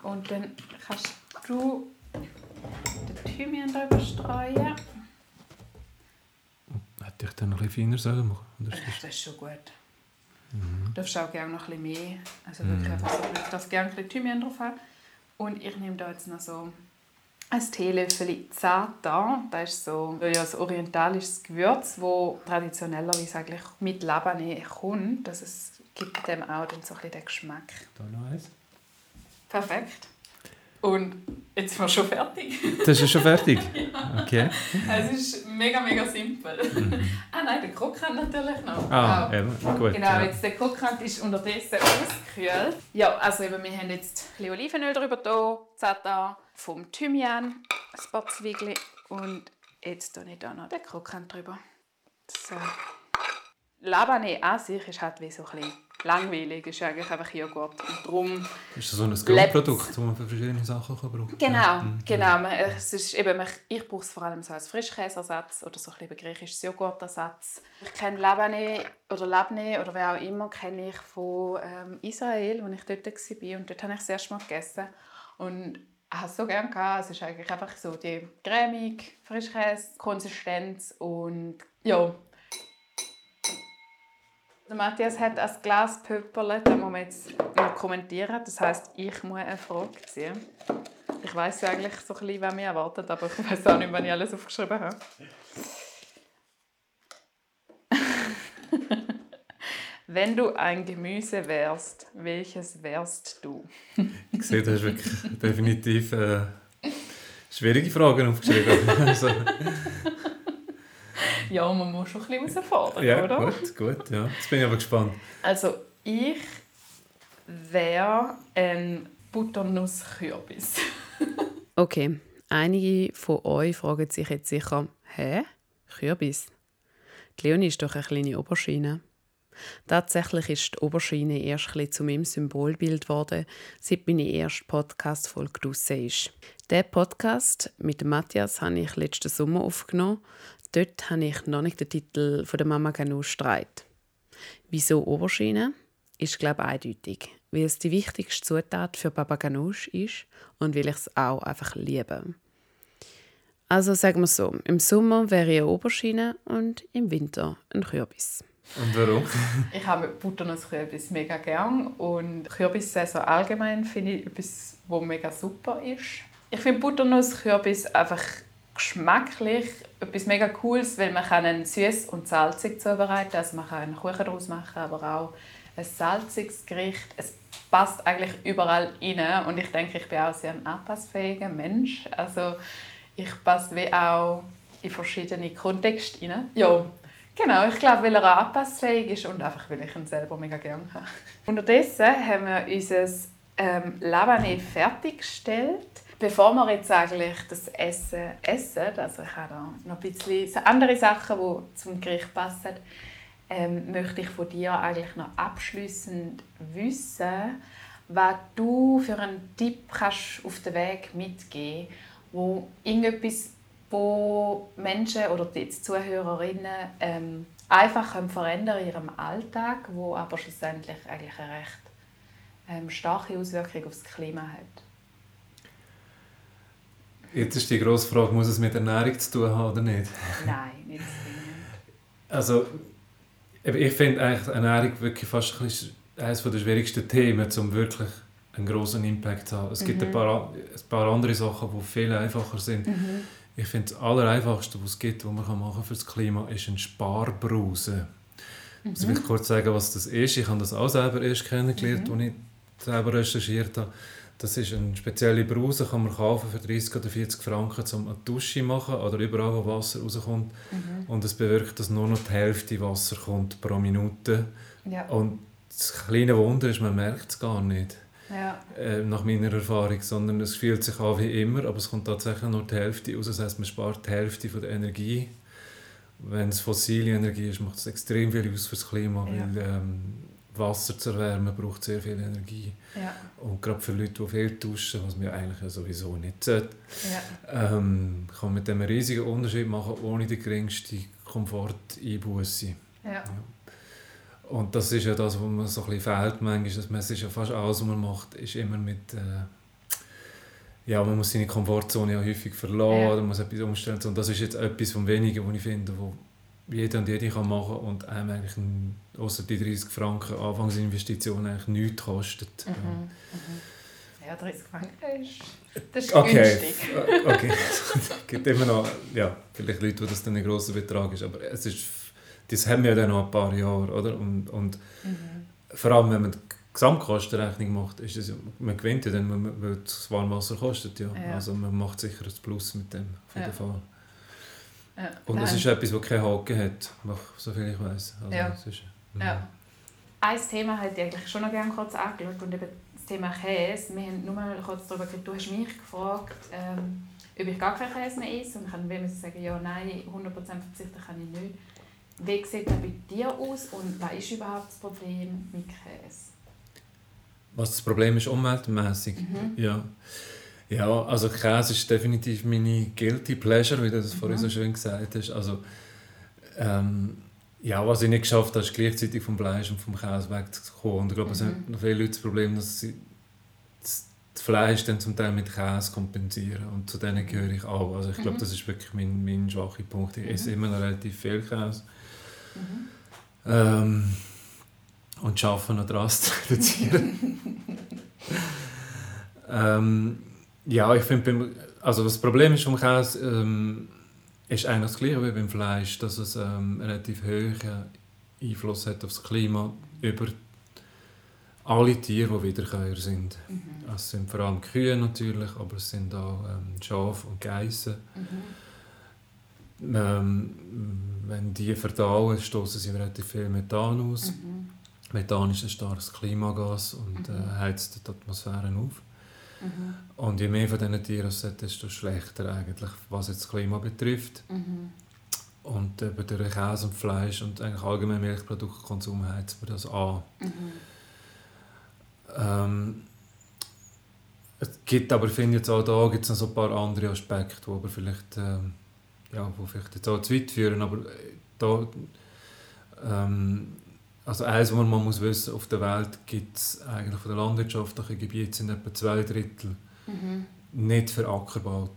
Und dann kannst du den Thymian drüber streuen. Hätte ich dann noch ein bisschen feiner machen das, das ist schon gut. Mhm. Du darfst auch gerne noch ein bisschen mehr. Also wirklich mhm. einfach so, ich darf gerne ein bisschen Thymian drauf haben. Und ich nehme da jetzt noch so ein Teelöffel Zatan. Das ist so ja, ein orientalisches Gewürz, das traditionellerweise eigentlich mit Labane kommt. Also es gibt dem auch dann so ein bisschen den Geschmack. Da noch eins. Perfekt. Und jetzt sind wir schon fertig. Das ist schon fertig? <laughs> Okay. Es ist mega, mega simpel. Mhm. ah nein, der Krokant natürlich noch. Ah, wow. eben, gut. Genau, ja. jetzt der Krokant ist unterdessen ausgekühlt. Ja, also eben, wir haben jetzt ein bisschen Olivenöl drüber da, Zeta vom Thymian, ein paar Zwiebeln und jetzt tue ich da noch den Krokant drüber. So. Labane an sich ist halt wie so ein bisschen langweilig. Ist eigentlich einfach Joghurt. Und darum ist das so ein Grundprodukt, das man für verschiedene Sachen kann brauchen kann? Genau, mhm. genau. Es ist eben, ich brauche es vor allem so als Frischkäseersatz oder so ein bisschen griechisches Joghurtersatz. Ich kenne Labane oder Labne oder wer auch immer kenne ich von ähm, Israel, als ich dort war. Und dort habe ich es erst mal gegessen. Und ich habe es so gerne gehabt. Es ist eigentlich einfach so die cremig, Frischkäse, Konsistenz und ja, der Matthias hat ein Glas Pöpperle, das man jetzt noch kommentieren. Das heisst, ich muss eine Frage ziehen. Ich weiß ja eigentlich so ein bisschen, was mich erwartet, aber ich weiß auch nicht, wann ich alles aufgeschrieben habe. <laughs> Wenn du ein Gemüse wärst, welches wärst du? ich sehe, du hast wirklich definitiv äh, schwierige Fragen aufgeschrieben. <laughs> also. Ja, man muss schon ein bisschen herausfordern, ja, oder? gut, gut. Ja. Jetzt bin ich aber gespannt. Also, ich wäre ein Butternusskürbis. <laughs> okay, einige von euch fragen sich jetzt sicher, hä? Kürbis? Die Leonie ist doch eine kleine Oberschiene. Tatsächlich ist die Oberschiene erst ein zu meinem Symbolbild geworden, seit meine erste Podcast-Folge draussen ist. Diesen Podcast mit Matthias habe ich letzten Sommer aufgenommen. Dort habe ich noch nicht den Titel von der Mama Ganoush streit. Wieso Oberschiene? Ist, glaube ich, eindeutig. Weil es die wichtigste Zutat für Baba Ganoush ist und weil ich es auch einfach liebe. Also sagen wir so, im Sommer wäre ich eine Oberschiene und im Winter ein Kürbis. Und warum? <laughs> ich habe Butternusskürbis mega gern und Kürbissaison allgemein finde ich etwas, was mega super ist. Ich finde Butternusskürbis einfach geschmacklich etwas mega Cooles, weil man kann süß und salzig zubereiten Also man kann einen Kuchen daraus machen, aber auch ein salziges Gericht. Es passt eigentlich überall rein und ich denke, ich bin auch sehr ein anpassfähiger Mensch. Also ich passe wie auch in verschiedene Kontexte rein. Ja, Genau, ich glaube, weil er anpassfähig ist und einfach, weil ich ihn selber mega gerne habe. Unterdessen haben wir unser ähm, Labane fertiggestellt. Bevor wir jetzt eigentlich das Essen essen, also ich habe da noch ein bisschen andere Sachen, die zum Gericht passen, ähm, möchte ich von dir eigentlich noch abschließend wissen, was du für einen Tipp kannst auf den Weg mitgeben, wo irgendetwas wo Menschen oder die Zuhörerinnen ähm, einfach können verändern in ihrem Alltag, wo aber schlussendlich eigentlich eine recht ähm, starke Auswirkung auf das Klima hat. Jetzt ist die grosse Frage, muss es mit Ernährung zu tun haben oder nicht? Nein, nicht zwingend. Also, ich finde eigentlich Ernährung wirklich fast eines der schwierigsten Themen, um wirklich einen großen Impact zu haben. Es mhm. gibt ein mhm. paar, ein paar andere Sachen, die viel einfacher sind. Mhm. Ich finde, das Allereinfachste, was es gibt, was man machen für das Klima, ist ein Sparbrause. Mhm. Also ich will kurz sagen, was das ist. Ich habe das auch selber erst kennengelernt, mhm. als ich selber recherchiert habe. Das ist eine spezielle Brause, kann man kaufen für 30 oder 40 Franken, um eine Dusche zu machen oder überall, wo Wasser rauskommt. Mhm. Und es bewirkt, dass nur noch die Hälfte Wasser kommt pro Minute. Ja. Und das kleine Wunder ist, man merkt es gar nicht ja. äh, nach meiner Erfahrung, sondern es fühlt sich an wie immer, aber es kommt tatsächlich nur die Hälfte raus, das heißt, man spart die Hälfte von der Energie. Wenn es fossile Energie ist, macht es extrem viel aus für das Klima, ja. weil ähm, Wasser zu erwärmen braucht sehr viel Energie. Ja. Und gerade für Leute, die viel duschen, was man eigentlich sowieso nicht sollte, ja. ähm, kann man mit dem einen riesigen Unterschied machen, ohne die geringste Komfort-Einbuße. Ja. Und das ist ja das, was mir so ein bisschen fehlt manchmal, dass man, es ist ja fast alles, was man macht, ist immer mit... Äh, ja, man muss seine Komfortzone ja häufig verlassen, oder muss etwas umstellen. Und das ist jetzt etwas von wenigen, was ich finde, wo jeder und jede kann machen und einem eigentlich außer die 30 Franken Anfangsinvestition eigentlich nichts kostet. Mhm. Mhm. Ja, 30 Franken ist, das ist okay. günstig. okay, es <laughs> gibt immer noch, ja, vielleicht Leute, wo das dann ein grosser Betrag ist, aber es ist das haben wir ja dann noch ein paar Jahre, oder? Und, und mhm. vor allem, wenn man die Gesamtkostenrechnung macht, ist es, man gewinnt ja dann, weil das Warmwasser kostet, ja. ja. Also man macht sicher ein Plus mit dem, auf jeden ja. Fall. Ja. Und es ist etwas, das keinen Haken hat, soviel ich weiß. Also ja. Ist, ja. Ein Thema hätte ich eigentlich schon noch gerne kurz angeschaut und eben das Thema Käse. Wir haben nur mal kurz darüber geredet, du hast mich gefragt, ähm, ob ich gar keinen Käse mehr esse und ich wenn sagen, ja, nein, 100% verzichten kann ich nicht. Wie sieht das bei dir aus und was ist überhaupt das Problem mit Käse? Was das Problem ist, umweltmäßig? Mhm. Ja. Ja, also Käse ist definitiv meine guilty pleasure, wie du das mhm. vorhin so schön gesagt hast. Also, ähm, ja, was ich nicht geschafft habe, ist gleichzeitig vom Fleisch und vom Käse wegzukommen. Und ich glaube, mhm. es haben noch viele Leute das Problem, dass sie das Fleisch dann zum Teil mit Käse kompensieren. Und zu denen gehöre ich auch. Also ich glaube, mhm. das ist wirklich mein, mein schwacher Punkt. Ich esse mhm. immer noch relativ viel Käse. Mhm. Ähm, und schaffen noch daran zu reduzieren. <laughs> ähm, ja, ich finde, also das Problem ist vom Käse ähm, ist eigentlich das gleiche wie beim Fleisch, dass es ähm, relativ hohe Einfluss hat auf das Klima über alle Tiere, die Wiederkäuer sind. Mhm. Also es sind vor allem Kühe natürlich, aber es sind auch ähm, Schafe und Geissen. Mhm. Ähm, wenn die verdauen, stoßen sie relativ viel Methan aus. Mhm. Methan ist ein starkes Klimagas und äh, mhm. heizt die Atmosphäre auf. Mhm. Und je mehr von diesen Tieren es hat, desto schlechter eigentlich, was jetzt das Klima betrifft. Mhm. Und eben durch Käse und Fleisch und eigentlich allgemein Milchproduktkonsum heizt man das an. Mhm. Ähm, es gibt aber, finde jetzt auch da gibt es noch so ein paar andere Aspekte, die aber vielleicht, ähm, ja, wo vielleicht jetzt auch zu weit führen, aber äh, da, ähm, also eins, was man muss wissen, auf der Welt gibt es eigentlich von der landwirtschaftlichen Gebiete sind etwa zwei Drittel mhm. nicht für Ackerbau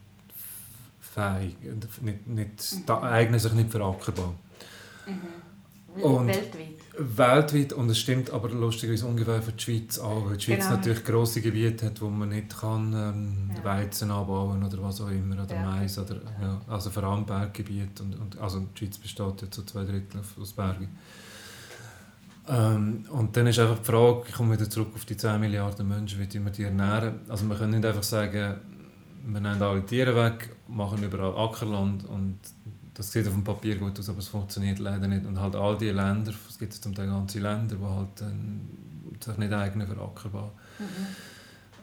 fähig, nicht, nicht, mhm. eignen sich nicht für Ackerbau. Mhm. Und weltweit? Weltweit, und es stimmt aber lustigerweise ungefähr für die Schweiz auch, weil die Schweiz genau. natürlich grosse Gebiete hat, wo man nicht kann, ähm, ja. Weizen anbauen oder was auch immer, oder ja. Mais, oder, ja, also vor allem Berggebiete, und, und, also die Schweiz besteht ja zu zwei Drittel aus Bergen. Ähm, und dann ist einfach die Frage, ich komme wieder zurück auf die 10 Milliarden Menschen, wie wir die ernähren. Also wir können nicht einfach sagen, wir nehmen alle Tiere weg, machen überall Ackerland und das sieht auf dem Papier gut aus, aber es funktioniert leider nicht. Und halt all die Länder, es gibt zum Teil ganze Länder, die halt äh, sich nicht eignen für Ackerbau. Mhm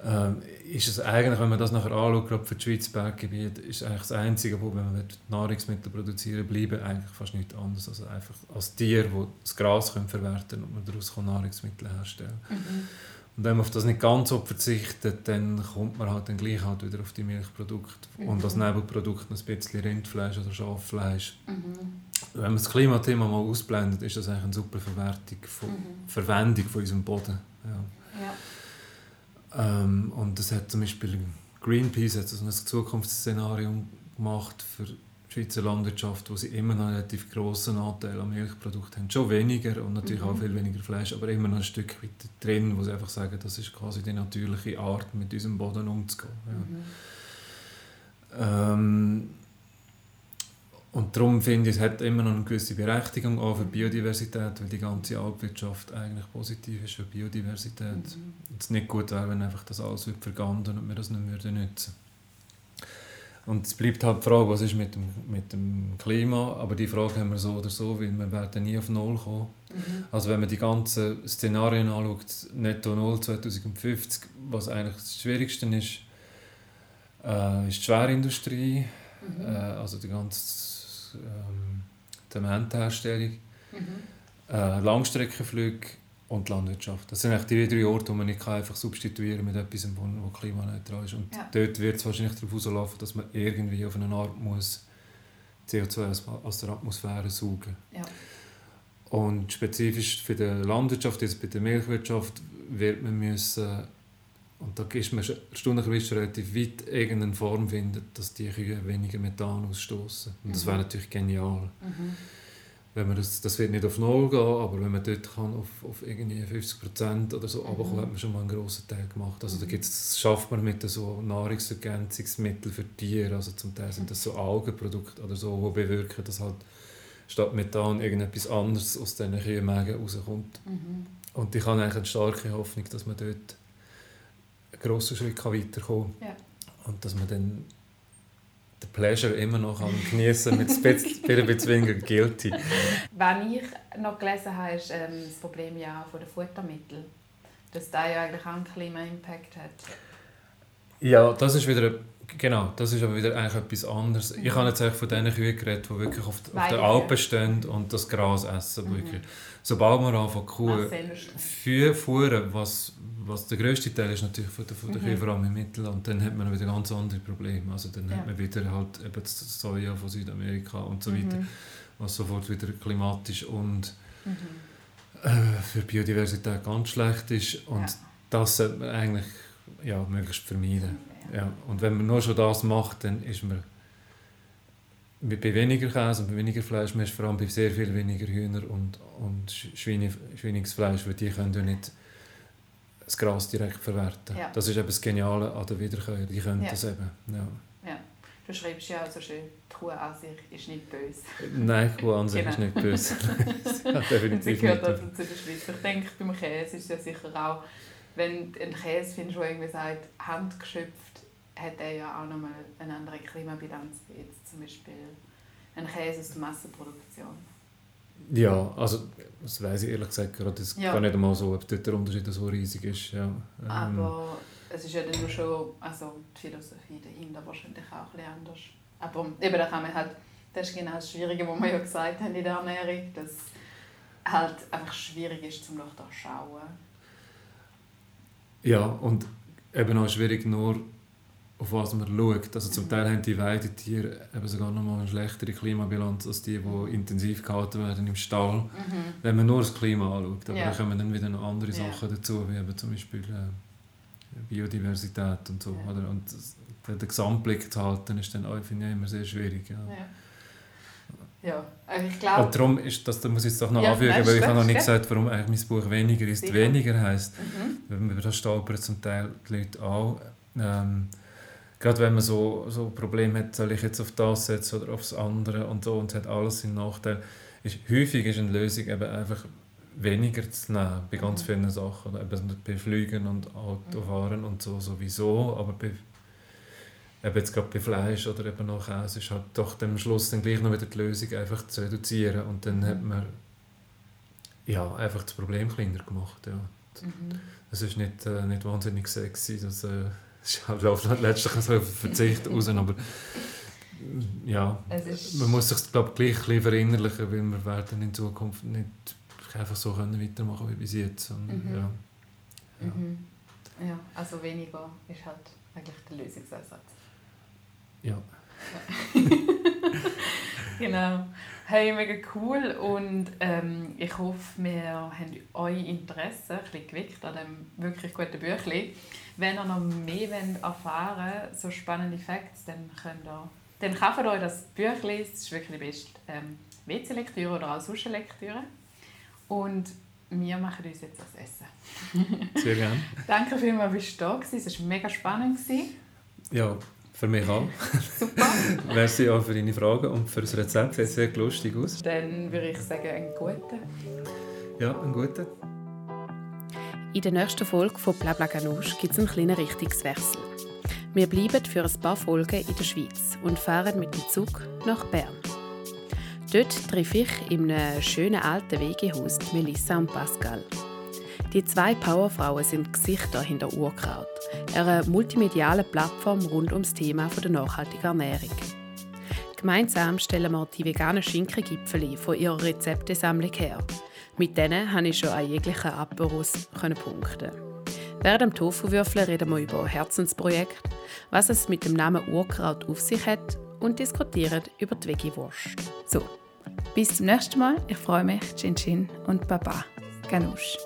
ähm, ist es eigentlich, wenn man das nachher anschaut, gerade für das Schweiz Berggebiet, ist eigentlich das Einzige, wo wenn man Nahrungsmittel produzieren bleiben eigentlich fast nichts anderes als einfach als Tier, die das Gras können verwerten können und man daraus Nahrungsmittel herstellen mhm. Und wenn man auf das nicht ganz so verzichtet, dann kommt man halt dann gleich halt wieder auf die Milchprodukte mhm. und als Nebenprodukt ein bisschen Rindfleisch oder Schaffleisch. Mhm. Wenn man das Klimathema mal ausblendet, ist das eigentlich eine super Verwertung von, mhm. Verwendung von unserem Boden. Ja. ja. Ähm, und das hat zum Beispiel Greenpeace hat so ein Zukunftsszenario gemacht für die Schweizer Landwirtschaft, wo sie immer noch einen relativ grossen Anteil an Milchprodukten haben. Schon weniger und natürlich mhm. auch viel weniger Fleisch, aber immer noch ein Stück weiter drin, wo sie einfach sagen, das ist quasi die natürliche Art, mit unserem Boden umzugehen. Ja. Mhm. Ähm, und darum finde ich, es hat immer noch eine gewisse Berechtigung auch für Biodiversität, weil die ganze Alpwirtschaft eigentlich positiv ist für Biodiversität. Mhm. Es nicht gut wäre, wenn einfach das alles wird verganden und wir das nicht mehr nutzen Und es bleibt halt die Frage, was ist mit dem, mit dem Klima, aber die Frage haben wir so oder so, weil wir werden nie auf Null kommen. Mhm. Also wenn man die ganzen Szenarien anschaut, netto Null 2050, was eigentlich das Schwierigste ist, äh, ist die Schwerindustrie, mhm. äh, also die ganze ähm, Zementherstellung, mhm. äh, Langstreckenflüge und Landwirtschaft. Das sind eigentlich die drei Orte, die man nicht einfach substituieren mit etwas, das klimaneutral ist. Und ja. dort wird es wahrscheinlich darauf rauslaufen, dass man irgendwie auf eine Art muss CO2 aus der Atmosphäre saugen ja. Und spezifisch für die Landwirtschaft, jetzt bei der Milchwirtschaft, wird man müssen und da ist man erstaunlicherweise relativ weit irgendeine Form finden, dass die Kühe weniger Methan ausstoßen. Und das mhm. wäre natürlich genial. Mhm. Wenn man das, das wird nicht auf Null gehen, aber wenn man dort kann auf, auf irgendwie 50 Prozent oder so mhm. aber hat man schon mal einen grossen Teil gemacht. Also da mhm. gibt's, das schafft man mit so Nahrungsergänzungsmitteln für Tiere. Also zum Teil sind das so Algenprodukte oder so, die bewirken, dass halt statt Methan irgendetwas anderes aus diesen Kühenmägen rauskommt. Mhm. Und ich habe eigentlich eine starke Hoffnung, dass man dort grossen Schritt kann weiterkommen kann. Ja. Und dass man dann den Pleasure immer noch genießen kann, mit <laughs> ein bisschen guilty. Was ich noch gelesen habe, ist ähm, das Problem ja von den Futtermitteln. Dass das ja eigentlich auch einen Klima-Impact hat. Ja, das ist wieder Genau, das ist aber wieder eigentlich etwas anderes. Ich habe jetzt eigentlich von diesen Kühen geredet, die wirklich auf, auf der Alpen stehen und das Gras essen. Mhm. Sobald man anfängt, Kuh für fuhren, was, was der grösste Teil ist natürlich von der, von der mhm. Kühe, vor allem im Mittelland, dann hat man wieder ganz andere Probleme. Also dann ja. hat man wieder halt eben das Soja von Südamerika und so weiter, mhm. was sofort wieder klimatisch und mhm. äh, für Biodiversität ganz schlecht ist. Und ja. das sollte man eigentlich ja, möglichst vermeiden. Ja. Und wenn man nur schon das macht, dann ist man bei weniger Käse und bei weniger Fleisch, man ist vor allem bei sehr viel weniger Hühner und, und Schweine, Schweiningsfleisch, weil die können ja nicht das Gras direkt verwerten. Ja. Das ist eben das Geniale an der Wiederkäuer, die können ja. das eben. Ja. Ja. Du beschreibst ja also schön, die Kuh an sich ist nicht böse. Nein, die Kuh an sich genau. ist nicht böse. <laughs> <laughs> ja, definitiv sie gehört also zu der Schweiz. Ich denke, beim Käse ist es ja sicher auch, wenn du einen Käse findest, der irgendwie sagt, handgeschöpft, hat er ja auch nochmal eine andere Klimabilanz wie jetzt zum Beispiel ein Käse aus der Massenproduktion. Ja, also das weiß ich ehrlich gesagt gerade das ja. gar nicht einmal so, ob dort der Unterschied so riesig ist. Ja. Ähm. Aber es ist ja dann schon, also die Philosophie dahinter wahrscheinlich auch ein bisschen anders. Aber eben, da kann man halt, das ist genau das Schwierige, was wir ja gesagt haben in der Ernährung, dass halt einfach schwierig ist, zum nach schauen. Ja, und eben auch schwierig nur auf was man schaut. Also zum Teil haben die Weidetiere eben sogar noch mal eine schlechtere Klimabilanz als die, die intensiv gehalten werden im Stall, mhm. wenn man nur das Klima anschaut. Aber ja. da kommen dann wieder noch andere ja. Sachen dazu, wie eben zum Beispiel äh, Biodiversität und so. Ja. Oder? Und das, den, den Gesamtblick zu halten, ist dann auch, finde ich, immer sehr schwierig. Ja. Ja, also ich glaube... Und darum ist das, da muss ich jetzt doch noch ja, anfügen, weil ich habe noch nicht gesagt, warum eigentlich mein Buch «Weniger ist Sicher. weniger» heisst. Mhm. Über das stolpern zum Teil die Leute auch. Ähm, gerade wenn man so, so Probleme hat, soll ich jetzt auf das setzen oder aufs andere und so und hat alles seinen Nachteil, ist, häufig ist eine Lösung eben einfach weniger zu nehmen bei ganz mhm. vielen Sachen. Eben bei Flügen und Autofahren mhm. und so sowieso, aber bei, eben jetzt gerade bei Fleisch oder eben noch Käse ist halt doch am Schluss dann gleich noch wieder die Lösung einfach zu reduzieren und dann hat man ja, einfach das Problem kleiner gemacht. Ja. Mhm. Das ist nicht, äh, nicht wahnsinnig sexy, das, äh, es läuft halt letztlich so auf Verzicht raus, aber ja, man muss sich glaube gleich ein bisschen verinnerlichen, weil wir werden in Zukunft nicht einfach so können weitermachen wie bis jetzt. Und, mhm. ja. Ja. Mhm. ja, also weniger ist halt eigentlich der Lösungsansatz. Ja. <laughs> genau. Hey, mega cool und ähm, ich hoffe, wir haben euer Interesse ein bisschen geweckt an diesem wirklich guten Büchlein. Wenn ihr noch mehr erfahren wollt, so spannende Facts, dann könnt ihr dann kauft euch das Büchlein, das ist wirklich die beste ähm, WC-Lektüre oder auch sonst Lektüre. Und wir machen uns jetzt das Essen. Sehr gerne. <laughs> Danke vielmals, dass du da warst. Es war mega spannend. Ja, für mich auch. Super. <laughs> Merci auch für deine Fragen und für das Rezept. Sieht sehr lustig aus. Dann würde ich sagen, einen guten. Ja, einen guten. In der nächsten Folge von Blabla Ganoush gibt es einen kleinen Richtungswechsel. Wir bleiben für ein paar Folgen in der Schweiz und fahren mit dem Zug nach Bern. Dort treffe ich in einem schönen alten Wegehaus Melissa und Pascal. Die zwei Powerfrauen sind Gesichter hinter Urkraut, einer multimedialen Plattform rund ums Thema der nachhaltigen Ernährung. Gemeinsam stellen wir die veganen Schinkengipfel von ihrer Rezeptesammlung her. Mit denen konnte ich schon an jeglichen Aperos punkten. Während dem Tofu-Würfeln reden wir über Herzensprojekt, was es mit dem Namen Urkraut auf sich hat und diskutieren über die Veggie-Wurst. So, bis zum nächsten Mal. Ich freue mich. Chin Chin und Baba. Ganush.